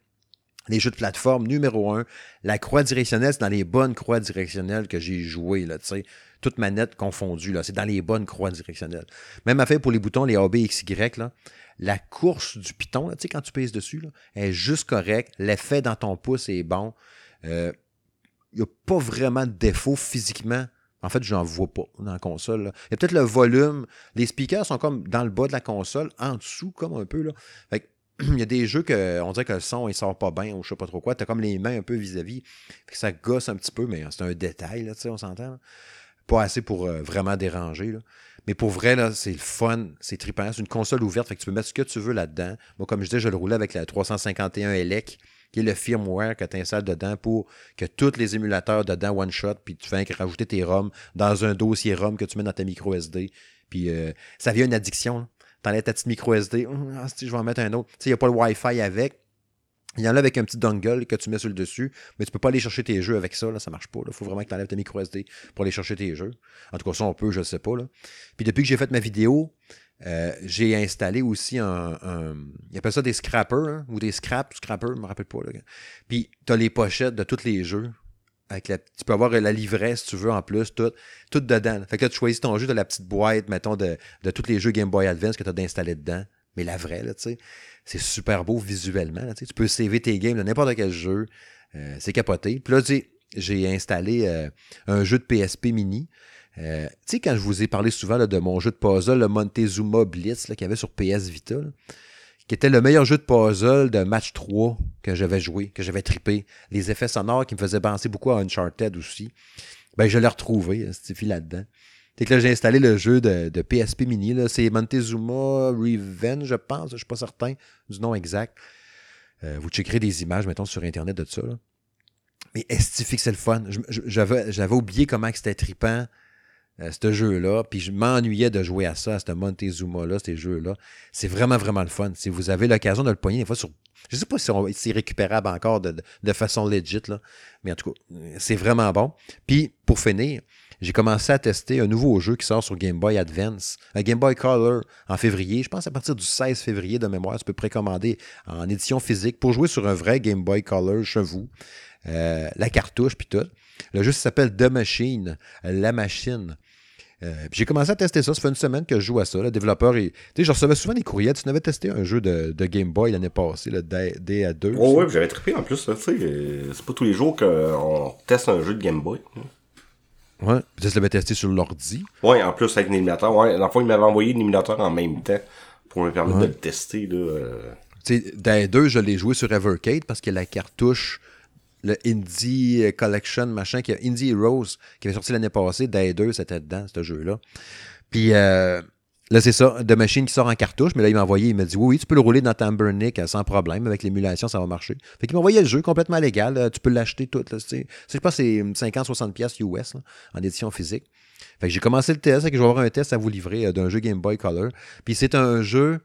Les jeux de plateforme, numéro un. La croix directionnelle, c'est dans les bonnes croix directionnelles que j'ai joué, là, tu sais. Toute manette confondue, là. C'est dans les bonnes croix directionnelles. Même affaire pour les boutons, les A, B, X, Y, là. La course du piton, là, tu sais, quand tu pèses dessus, là, est juste correcte. L'effet dans ton pouce est bon. Il n'y a pas vraiment de défaut physiquement. En fait, je n'en vois pas dans la console. Il y a peut-être le volume. Les speakers sont comme dans le bas de la console, en dessous, comme un peu. Là. Fait que, il y a des jeux que on dirait que le son il sort pas bien ou je sais pas trop quoi. Tu as comme les mains un peu vis-à-vis. Ça gosse un petit peu, mais c'est un détail, là, on s'entend. Pas assez pour euh, vraiment déranger. Mais pour vrai, là, c'est le fun, c'est trippant. C'est une console ouverte, fait tu peux mettre ce que tu veux là-dedans. Moi, comme je disais, je le roulais avec la 351 ELEC, qui est le firmware que tu installes dedans pour que tous les émulateurs dedans one-shot, puis tu fais rajouter tes ROM dans un dossier ROM que tu mets dans ta micro SD. Puis euh, ça vient une addiction. T'enlèves ta petite micro SD, ah, je vais en mettre un autre. Il n'y a pas le Wi-Fi avec. Il y en a avec un petit dongle que tu mets sur le dessus, mais tu peux pas aller chercher tes jeux avec ça, là, ça marche pas. Il faut vraiment que tu enlèves ta micro SD pour aller chercher tes jeux. En tout cas, ça, on peut, je sais pas. Là. Puis depuis que j'ai fait ma vidéo, euh, j'ai installé aussi un, un, Ils appellent ça des scrappers, hein, ou des scraps, scrappers, je me rappelle pas. Là. Puis tu as les pochettes de tous les jeux. Tu peux avoir la livret, si tu veux, en plus, tout, tout dedans. Fait que tu choisis ton jeu de la petite boîte, mettons, de, tous les jeux Game Boy Advance que tu as d'installer dedans. Mais la vraie, là, tu. C'est super beau visuellement. Tu peux saver tes games de n'importe quel jeu. Euh, c'est capoté. Puis là, j'ai installé euh, un jeu de PSP mini. Euh, tu sais, quand je vous ai parlé souvent là, de mon jeu de puzzle, le Montezuma Blitz, qu'il y avait sur PS Vita, qui était le meilleur jeu de puzzle de match 3 que j'avais joué, que j'avais trippé. Les effets sonores qui me faisaient penser beaucoup à Uncharted aussi. Ben, je l'ai retrouvé, Stiffy là-dedans. C'est que là, j'ai installé le jeu de, PSP Mini. C'est Montezuma Revenge, je pense. Je suis pas certain du nom exact. Euh, vous checkerez des images, mettons, sur Internet de ça. Là. Mais est-ce que c'est le fun? J'avais oublié comment c'était trippant euh, ce jeu-là, puis je m'ennuyais de jouer à ça, à ce Montezuma-là, ces jeux-là. C'est vraiment, vraiment le fun. Si vous avez l'occasion de le pogner, des fois, sur, je sais pas si c'est récupérable encore de, de, façon legit, là, mais en tout cas, c'est vraiment bon. Puis, pour finir, j'ai commencé à tester un nouveau jeu qui sort sur Game Boy Advance, un Game Boy Color en février. Je pense à partir du 16 février de mémoire, tu peux précommander en édition physique pour jouer sur un vrai Game Boy Color chez vous. Euh, la cartouche puis tout. Le jeu s'appelle The Machine, la machine. Euh, j'ai commencé à tester ça. Ça fait une semaine que je joue à ça. Le développeur, tu sais, je recevais souvent des courriels. Tu n'avais testé un jeu de, Game Boy l'année passée, le DA2. Oh, ouais, j'avais trippé en plus. C'est pas tous les jours qu'on teste un jeu de Game Boy. Ouais, peut-être l'avais testé sur l'ordi. Ouais, en plus avec un émulateur. Ouais, la fois, il m'avait envoyé l'émulateur en même temps pour me permettre de le tester. Là, euh. Tu sais, DA2, je l'ai joué sur Evercade parce que la cartouche le Indie Collection, machin, qui a Indie Heroes, qui avait sorti l'année passée, Day 2, c'était dedans, ce jeu-là. Puis euh, là, c'est ça, de machine qui sort en cartouche, mais là, il m'a envoyé, il m'a dit oui, oui, tu peux le rouler dans Tamburnic sans problème, avec l'émulation, ça va marcher. Fait qu'il m'a envoyé le jeu complètement légal, tu peux l'acheter tout. Là, je sais pas, c'est 50-60$ US en édition physique. Fait que j'ai commencé le test, que je vais avoir un test à vous livrer euh, d'un jeu Game Boy Color. Puis c'est un jeu,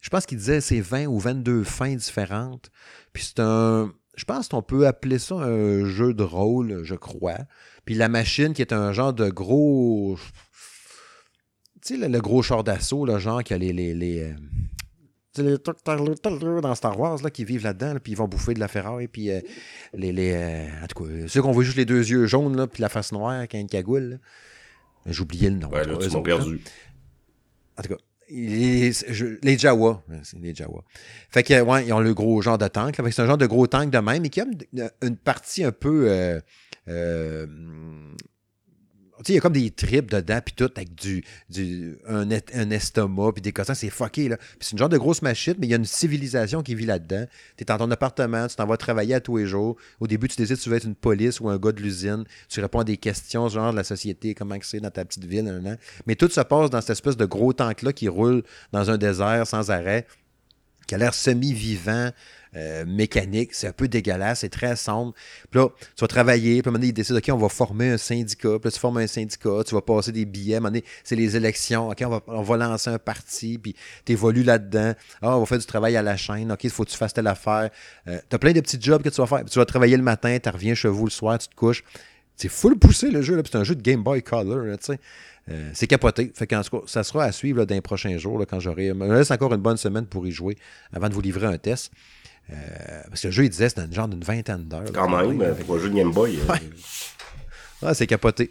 je pense qu'il disait c'est 20 ou 22 fins différentes. Puis c'est un je pense qu'on peut appeler ça un jeu de rôle, je crois. Puis la machine qui est un genre de gros. Tu sais, le, gros char d'assaut, le genre qui a les. les, les euh, dans Star Wars là, qui vivent là-dedans, puis ils vont bouffer de la ferraille, puis euh, les, les euh, en tout cas, ceux qu'on voit juste les deux yeux jaunes, là, puis la face noire qui a une cagoule. J'ai oublié le nom. Ouais, là, ils perdu. En tout cas, les Jawa. C'est les Jawa. Fait que, ouais, ils ont le gros genre de tank. C'est un genre de gros tank de même, mais qui a une, partie un peu. Euh, euh, il y a comme des tripes dedans, puis tout, avec du, du un, estomac, puis des cossins, c'est fucké, là. C'est une genre de grosse machine, mais il y a une civilisation qui vit là-dedans. Tu es dans ton appartement, tu t'en vas travailler à tous les jours. Au début, tu décides si tu veux être une police ou un gars de l'usine. Tu réponds à des questions, genre de la société, comment c'est dans ta petite ville, Mais tout se passe dans cette espèce de gros tank-là qui roule dans un désert sans arrêt, qui a l'air semi-vivant, euh, mécanique. C'est un peu dégueulasse, c'est très sombre. Puis là, tu vas travailler, puis à un moment donné, ils décident, OK, on va former un syndicat. Puis là, tu formes un syndicat, tu vas passer des billets. À un moment donné, c'est les élections. OK, on va, lancer un parti, puis tu évolues là-dedans. Ah, on va faire du travail à la chaîne. OK, il faut que tu fasses telle affaire. Euh, tu as plein de petits jobs que tu vas faire. tu vas travailler le matin, tu reviens chez vous le soir, tu te couches. C'est full poussé le jeu, c'est un jeu de Game Boy Color, tu sais. Euh, c'est capoté. Fait qu'en tout cas, ça sera à suivre dans les prochains jours là, quand j'aurai. Je me laisse encore une bonne semaine pour y jouer avant de vous livrer un test. Euh, parce que le jeu, il disait c'était un genre d'une vingtaine d'heures. Quand même, pour un jeu de Game Boy. Euh, ouais. c'est capoté.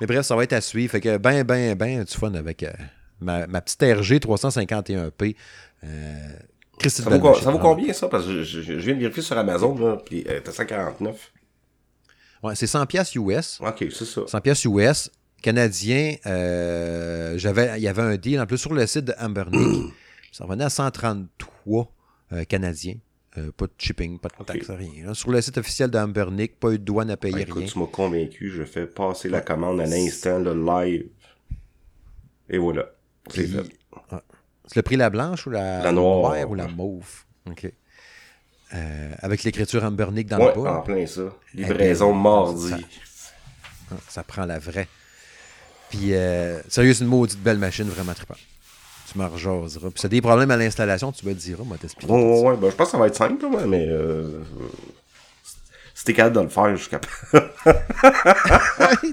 Mais bref, ça va être à suivre. Fait que ben, ben, ben, du fun avec euh, ma, ma, petite RG 351p. ça, vaut, ça vaut combien ça? Parce que je, viens de vérifier sur Amazon, là, puis était 149. Ouais, c'est 100 pièces US. OK, c'est ça. 100 pièces US. Canadien, j'avais, il y avait un deal en plus sur le site de Ambernick. ça revenait à 133 canadiens. Euh, pas de shipping, pas de taxe, rien. Sur le site officiel d'Ambernick, pas eu de douane à payer écoute, Tu m'as convaincu, je fais passer la commande à l'instant, le live. Et voilà. C'est fait. ah. Tu pris la blanche ou la, La noire. ou la mauve? OK. Euh, avec l'écriture Ambernick dans Ouais, le bas. en plein ça. Eh Livraison mardi. ça- Ça prend la vraie. Puis, euh, sérieux, c'est une maudite belle machine, vraiment trippant. Tu m'en rejaseras. Puis, si t'as des problèmes à l'installation, tu me le diras, moi, t'expliquer. Ouais, ouais, ouais. Ben, je pense que ça va être simple, là, mais euh, si t'es capable de le faire, je suis capable.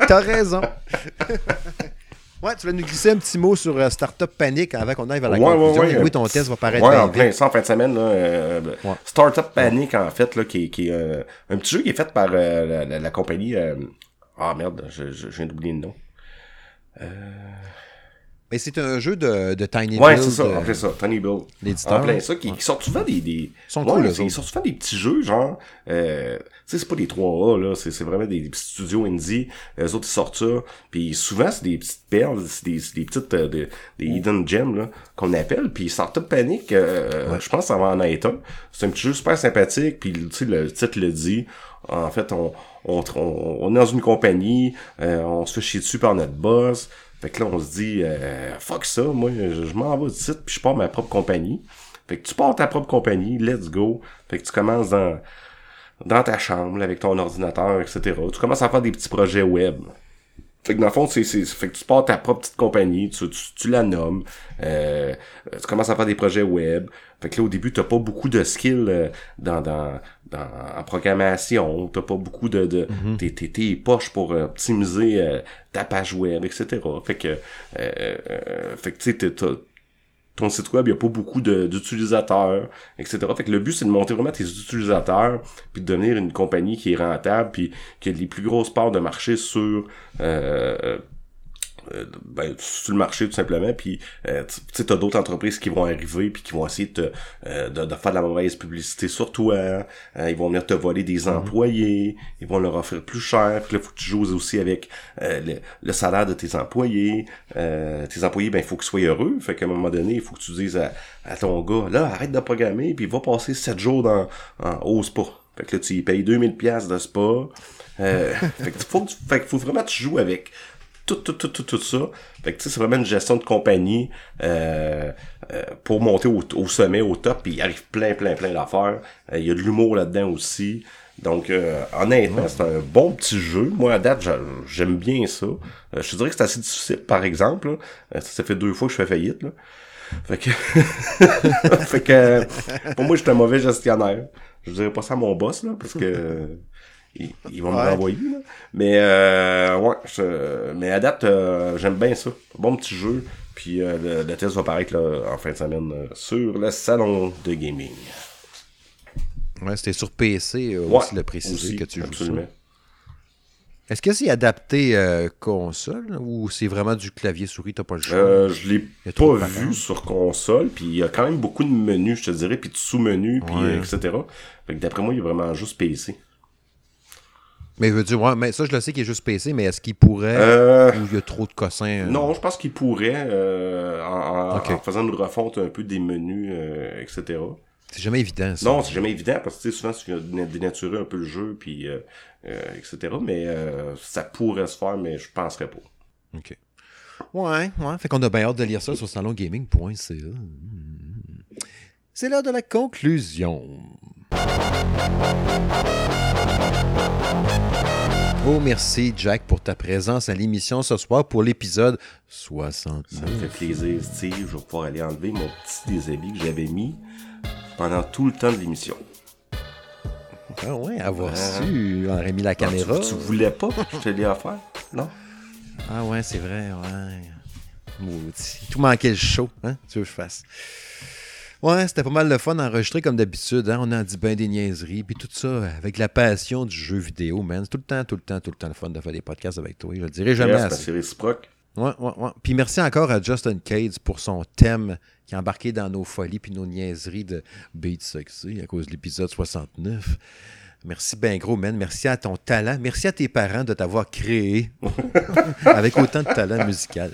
T'as raison. ouais, tu vas nous glisser un petit mot sur euh, Startup Panic avant qu'on aille vers la Ouais, ouais, conclusion. ouais. Et oui, ton test va paraître Ouais, en plein ça, en fin de semaine, là, euh, Ouais. Startup Panic, en fait, là, qui, est- qui est euh, un petit jeu qui est fait par euh, la, la- la compagnie... euh, Ah, merde, je, je, je viens d'oublier le nom. 呃 Mais c'est un jeu de, de Tiny Ouais, Build, c'est ça, euh, en plein ça, Tiny Bill. l'éditeur. En plein ça, qui, qui sortent souvent des... des... sont ouais, cool, ils autres. sortent souvent des petits jeux, genre... Euh, tu sais, c'est pas des 3A, là, c'est c'est vraiment des, des petits studios indie. Eux autres, ils sortent ça. Puis souvent, c'est des petites perles, c'est des, des petites... euh, des, des hidden gems, là, qu'on appelle. Puis Startup Panic, euh, je pense va en être un. C'est un petit jeu super sympathique, puis tu sais, le titre le dit. En fait, on, on, on, on est dans une compagnie, euh, on se fait chier dessus par notre boss. Fait que là, on se dit, euh, fuck ça, moi, je, m'en vais du site, puis je pars ma propre compagnie. Fait que tu pars ta propre compagnie, let's go. Fait que tu commences dans, dans ta chambre, avec ton ordinateur, etc. Tu commences à faire des petits projets web. Fait que dans le fond, c'est, c'est, fait que tu pars ta propre petite compagnie, tu, tu, tu la nommes, euh, tu commences à faire des projets web. Fait que là, au début, t'as pas beaucoup de skills euh, dans, dans, dans, en programmation, t'as pas beaucoup de, de t'es, t'es, t'es poches pour euh, optimiser euh, ta page web, etc. Fait que, euh, euh, fait que tu sais, ton site web, il n'y a pas beaucoup d'utilisateurs, etc. Fait que le but, c'est de monter vraiment tes utilisateurs, puis de devenir une compagnie qui est rentable, puis qui a les plus grosses parts de marché sur euh, euh, ben, sur le marché tout simplement puis euh, tu t'as d'autres entreprises qui vont arriver puis qui vont essayer de, te, euh, de, de faire de la mauvaise publicité sur toi euh, ils vont venir te voler des employés ils vont leur offrir plus cher puis là faut que tu joues aussi avec euh, le, le salaire de tes employés. Euh, tes employés ben il faut qu'ils soient heureux. Fait qu'à un moment donné il faut que tu dises à, à ton gars là arrête de programmer puis va passer 7 jours dans en spa fait que là tu y payes 2000 pièces de spa. Euh, fait que faut, fait que faut vraiment que tu joues avec tout, tout, tout, tout, tout ça. Fait que tu sais, c'est vraiment une gestion de compagnie euh, euh, pour monter au, au sommet, au top, puis il arrive plein, plein, plein d'affaires. Euh, Il y a de l'humour là-dedans aussi. Donc, euh, honnêtement, c'est un bon petit jeu. Moi, à date, j'a- j'aime bien ça. Euh, je te dirais que c'est assez difficile, par exemple. là. Ça, fait deux fois que je fais faillite. Là. Fait que, fait que pour moi, je suis un mauvais gestionnaire. Je dirais pas ça à mon boss, là, parce que euh, il, il va me renvoyer. Là. Mais euh, ouais, je- mais à date, euh, j'aime bien ça. Bon petit jeu. Puis euh, le, le test va paraître là, en fin de semaine euh, sur le salon de gaming. Ouais, c'était sur PC, euh, Ouais, aussi le préciser aussi, que tu joues absolument. ça. Est-ce que c'est adapté euh, console ou c'est vraiment du clavier-souris, t'as pas le choix? Euh, je l'ai pas vu sur console, puis il y a quand même beaucoup de menus, je te dirais, puis de sous-menus, puis Ouais. etc. Fait que d'après moi, il y a vraiment juste PC. Mais veux dire, ouais, mais ça, je le sais qu'il est juste PC, mais est-ce qu'il pourrait Euh, ou il y a trop de cossins? euh, Non, je pense qu'il pourrait, euh, en, en- Ok. en faisant une refonte un peu des menus, etc. C'est jamais évident, ça. Non, c'est jamais évident parce que souvent tu viens dénaturer un peu le jeu, puis etc. Mais ça pourrait se faire, mais je penserais pas. OK. Ouais, ouais. Fait qu'on a bien hâte de lire ça sur salongaming.ca. C'est l'heure de la conclusion. Oh, merci, Jack, pour ta présence à l'émission ce soir pour l'épisode 69. Ça me fait plaisir, Steve. Je vais pouvoir aller enlever mon petit déshabit que j'avais mis pendant tout le temps de l'émission. Ah ouais, avoir Ah. su, on aurait mis la caméra. Tu, tu voulais pas que je te l'ai offert? Non? Ah ouais, c'est vrai, ouais. Maudit. Tout manquait le show, hein? Tu veux que je fasse? Ouais, c'était pas mal le fun d'enregistrer comme d'habitude, hein? On en dit bien des niaiseries, puis tout ça avec la passion du jeu vidéo, man. C'est tout le temps, tout le temps, tout le temps le fun de faire des podcasts avec toi. Je le dirai jamais Yes, assez. c'est réciproque. Ouais, ouais, ouais. Puis merci encore à Justin Cades pour son thème qui a embarqué dans nos folies puis nos niaiseries de Beat Sexy à cause de l'épisode 69. Merci ben gros, man. Merci à ton talent. Merci à tes parents de t'avoir créé avec autant de talent musical.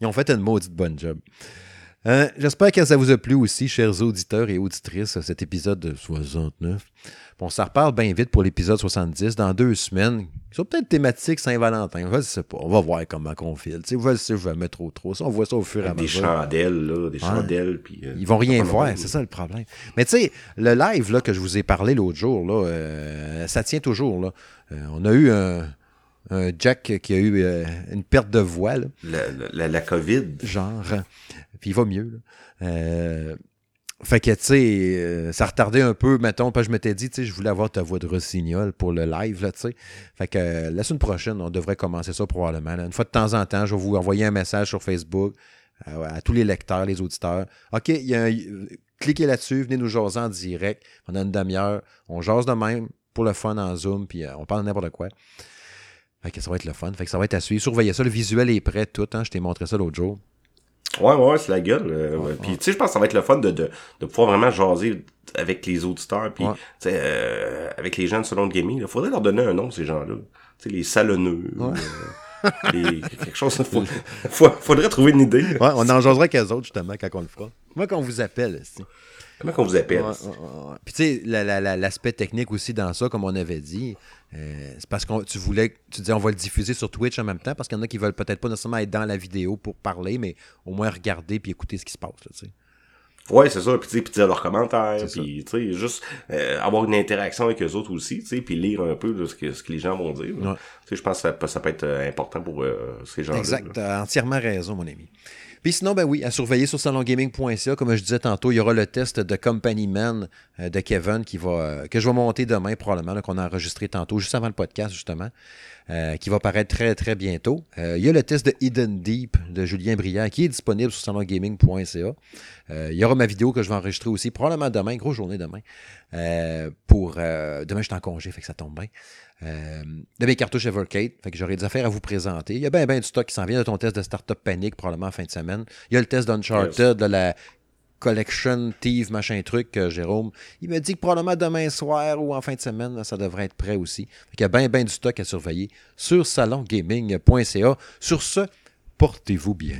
Ils ont fait une maudite bonne job. Euh, J'espère que ça vous a plu aussi, chers auditeurs et auditrices, cet épisode de 69. On s'en reparle bien vite pour l'épisode 70 dans deux semaines. Ils sont peut-être thématiques Saint-Valentin. Je sais pas. On va voir comment qu'on file. Tu sais, je sais, je vais mettre trop trop. Ça, on voit ça au fur et à Des mesure. chandelles, là, des chandelles. Puis, euh, Ils vont rien voir, c'est ça le problème. Mais tu sais, le live là, que je vous ai parlé l'autre jour, là, euh, ça tient toujours. Là. On a eu un, un Jack qui a eu euh, une perte de voix, là, La, la, la COVID. genre. Puis il va mieux. Euh, fait que, tu sais, euh, ça retardait un peu, mettons, parce je m'étais dit, tu sais, je voulais avoir ta voix de rossignol pour le live, là, tu sais. Fait que euh, la semaine prochaine, on devrait commencer ça probablement. Une fois de temps en temps, je vais vous envoyer un message sur Facebook à, tous les lecteurs, les auditeurs. OK, y a cliquez là-dessus, venez nous jaser en direct pendant une demi-heure. On jase de même pour le fun en Zoom, puis on parle n'importe quoi. Fait que ça va être le fun. Fait que ça va être à suivre. Surveillez ça. Le visuel est prêt, tout. Hein? Je t'ai montré ça l'autre jour. Ouais, ouais, c'est la gueule. euh, ouais. Puis, tu sais, je pense que ça va être le fun de, de, de pouvoir vraiment jaser avec les auditeurs, puis, tu sais, euh, avec les gens de Salon de Gaming. Il faudrait leur donner un nom, ces gens-là. Tu sais, les salonneux. Euh, les, quelque chose. Faut, faut- faudrait trouver une idée. Ouais, on en jasera qu'eux autres, justement, quand on le fera. Moi, qu'on vous appelle, c'est. Comment qu'on vous appelle? Puis tu sais, la- la- la- l'aspect technique aussi dans ça, comme on avait dit, euh, c'est parce que tu voulais, tu disais on va le diffuser sur Twitch en même temps, parce qu'il y en a qui veulent peut-être pas nécessairement être dans la vidéo pour parler, mais au moins regarder puis écouter ce qui se passe. Là. Ouais, c'est ça. Puis, tu sais, puis dire leurs commentaires. Puis, tu sais, juste euh, avoir une interaction avec eux autres aussi, tu sais, puis lire un peu de ce que, ce que les gens vont dire. Ouais. Tu sais, je pense que ça, peut- ça peut être euh, important pour euh, ces gens-là. Exact, t'as entièrement raison, mon ami. Puis sinon, ben oui, à surveiller sur salongaming.ca. Comme je disais tantôt, il y aura le test de Company Man euh, de Kevin qui va, euh, que je vais monter demain probablement, qu'on a enregistré tantôt, juste avant le podcast justement, euh, qui va paraître très très bientôt. Il y a le test de Hidden Deep de Julien Briand qui est disponible sur salongaming.ca. Il y aura ma vidéo que je vais enregistrer aussi, probablement demain, grosse journée demain. Pour demain, je suis en congé, fait que ça tombe bien. Euh, de mes cartouches Evercade, fait que j'aurai des affaires à vous présenter. Il y a bien ben du stock qui s'en vient de ton test de Startup Panic, probablement en fin de semaine. Il y a le test d'Uncharted, de la Collection Thief, machin truc, euh, Jérôme. Il me dit que probablement demain soir ou en fin de semaine, là, ça devrait être prêt aussi. Fait qu'il y a bien ben du stock à surveiller sur salongaming.ca. Sur ce, portez-vous bien.